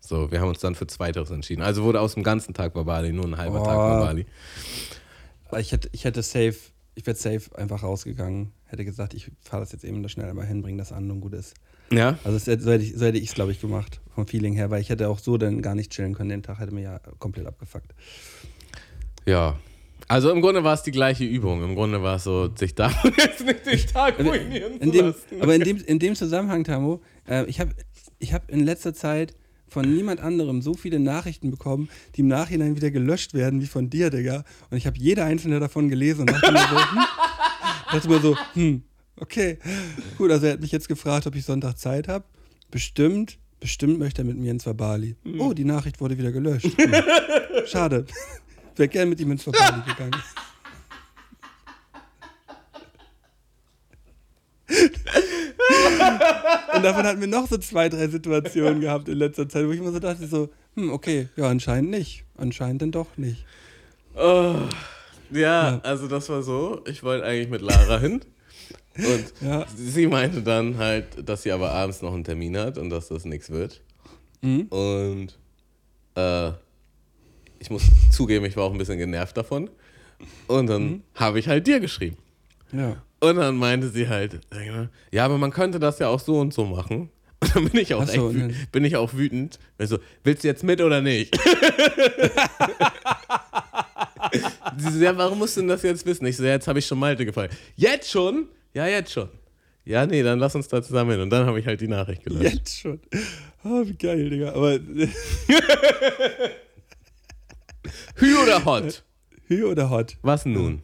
So, wir haben uns dann für Zweiteres entschieden. Also wurde aus dem ganzen Tag war Bali, nur ein halber Oh. Tag war Bali. Ich hätte, ich hätte safe, ich wäre safe einfach rausgegangen. Hätte gesagt, ich fahre das jetzt eben da schnell einmal hin, bring das an und gut ist. Ja? Also so hätte ich es, glaube ich, gemacht, vom Feeling her, weil ich hätte auch so dann gar nicht chillen können. Den Tag hätte mir ja komplett abgefuckt. Ja. Also im Grunde war es die gleiche Übung. Im Grunde war es so, sich da jetzt nicht den Tag ruinieren In zu dem, lassen. aber in dem, in dem Zusammenhang, Tamo, äh, ich habe ich hab in letzter Zeit von niemand anderem so viele Nachrichten bekommen, die im Nachhinein wieder gelöscht werden, wie von dir, Digga. Und ich habe jede einzelne davon gelesen und dachte mir so, hm, dachte mir so, hm, okay. Gut, also er hat mich jetzt gefragt, ob ich Sonntag Zeit habe. Bestimmt, bestimmt möchte er mit mir ins Verbali. Oh, die Nachricht wurde wieder gelöscht. Hm. Schade. Wäre gern mit ihm ins Verbali gegangen. Und davon hatten wir noch so zwei, drei Situationen gehabt in letzter Zeit, wo ich immer so dachte, so, hm, okay, ja, anscheinend nicht. Anscheinend dann doch nicht. Oh, ja, also das war so. Ich wollte eigentlich mit Lara hin. Und Ja. sie meinte dann halt, dass sie aber abends noch einen Termin hat und dass das nichts wird. Mhm. Und äh, ich muss zugeben, ich war auch ein bisschen genervt davon. Und dann Mhm. habe ich halt dir geschrieben. Ja. Und dann meinte sie halt, ja, aber man könnte das ja auch so und so machen. Und dann bin ich auch, so, dann- bin ich auch wütend. Also, willst du jetzt mit oder nicht? sie so, ja, warum musst du denn das jetzt wissen? Ich so, ja, jetzt habe ich schon Malte gefragt. Jetzt schon? Ja, jetzt schon. Ja, nee, dann lass uns da zusammen hin. Und dann habe ich halt die Nachricht gelöscht. Jetzt schon. Oh, wie geil, Digga. Aber Hü oder Hot? Hü oder Hot? Was nun?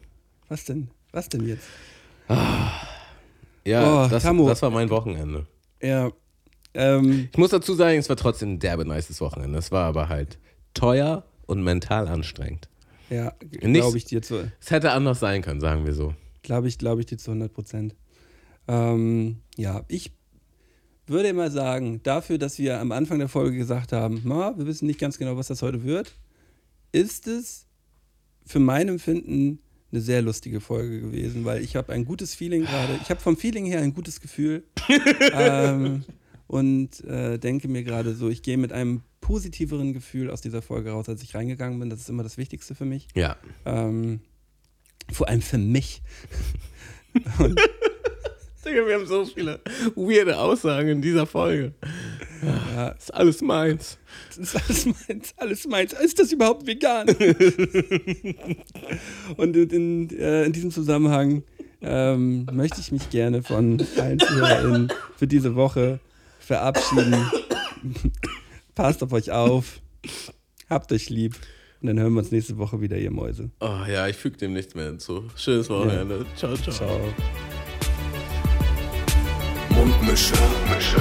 Was denn? Was denn jetzt? Ja, Oh, das, das war mein Wochenende. Ja. Ähm, Ich muss dazu sagen, es war trotzdem ein derbe nices Wochenende. Es war aber halt teuer und mental anstrengend. ja, glaube ich dir zu, Es hätte anders sein können, sagen wir so. Glaube ich, glaube ich dir zu 100 Prozent. Ähm, ja, ich würde mal sagen, dafür, dass wir am Anfang der Folge gesagt haben, ma, wir wissen nicht ganz genau, was das heute wird, ist es für mein Empfinden eine sehr lustige Folge gewesen, weil ich habe ein gutes Feeling gerade. Ich habe vom Feeling her ein gutes Gefühl ähm, und äh, denke mir gerade so, ich gehe mit einem positiveren Gefühl aus dieser Folge raus, als ich reingegangen bin. Das ist immer das Wichtigste für mich. Ja. Ähm, vor allem für mich. Digga, wir haben so viele weirde Aussagen in dieser Folge. Ja, Ist alles meins. ist alles meins, alles meins. Ist das überhaupt vegan? Und in, in, äh, in diesem Zusammenhang ähm, möchte ich mich gerne von allen ZuhörerInnen für diese Woche verabschieden. Passt auf euch auf. Habt euch lieb. Und dann hören wir uns nächste Woche wieder, ihr Mäuse. Oh ja, ich füge dem nichts mehr hinzu. Schönes Wochenende. Ciao, ciao. Ciao. Mundmische. Mundmische.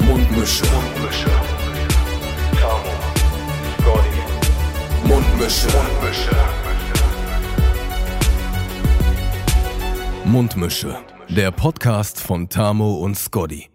Mundmische. Mundmische. Tamo. Scotty. Mundmische. Mundmische. Mundmische. Der Podcast von Tamo und Scotty.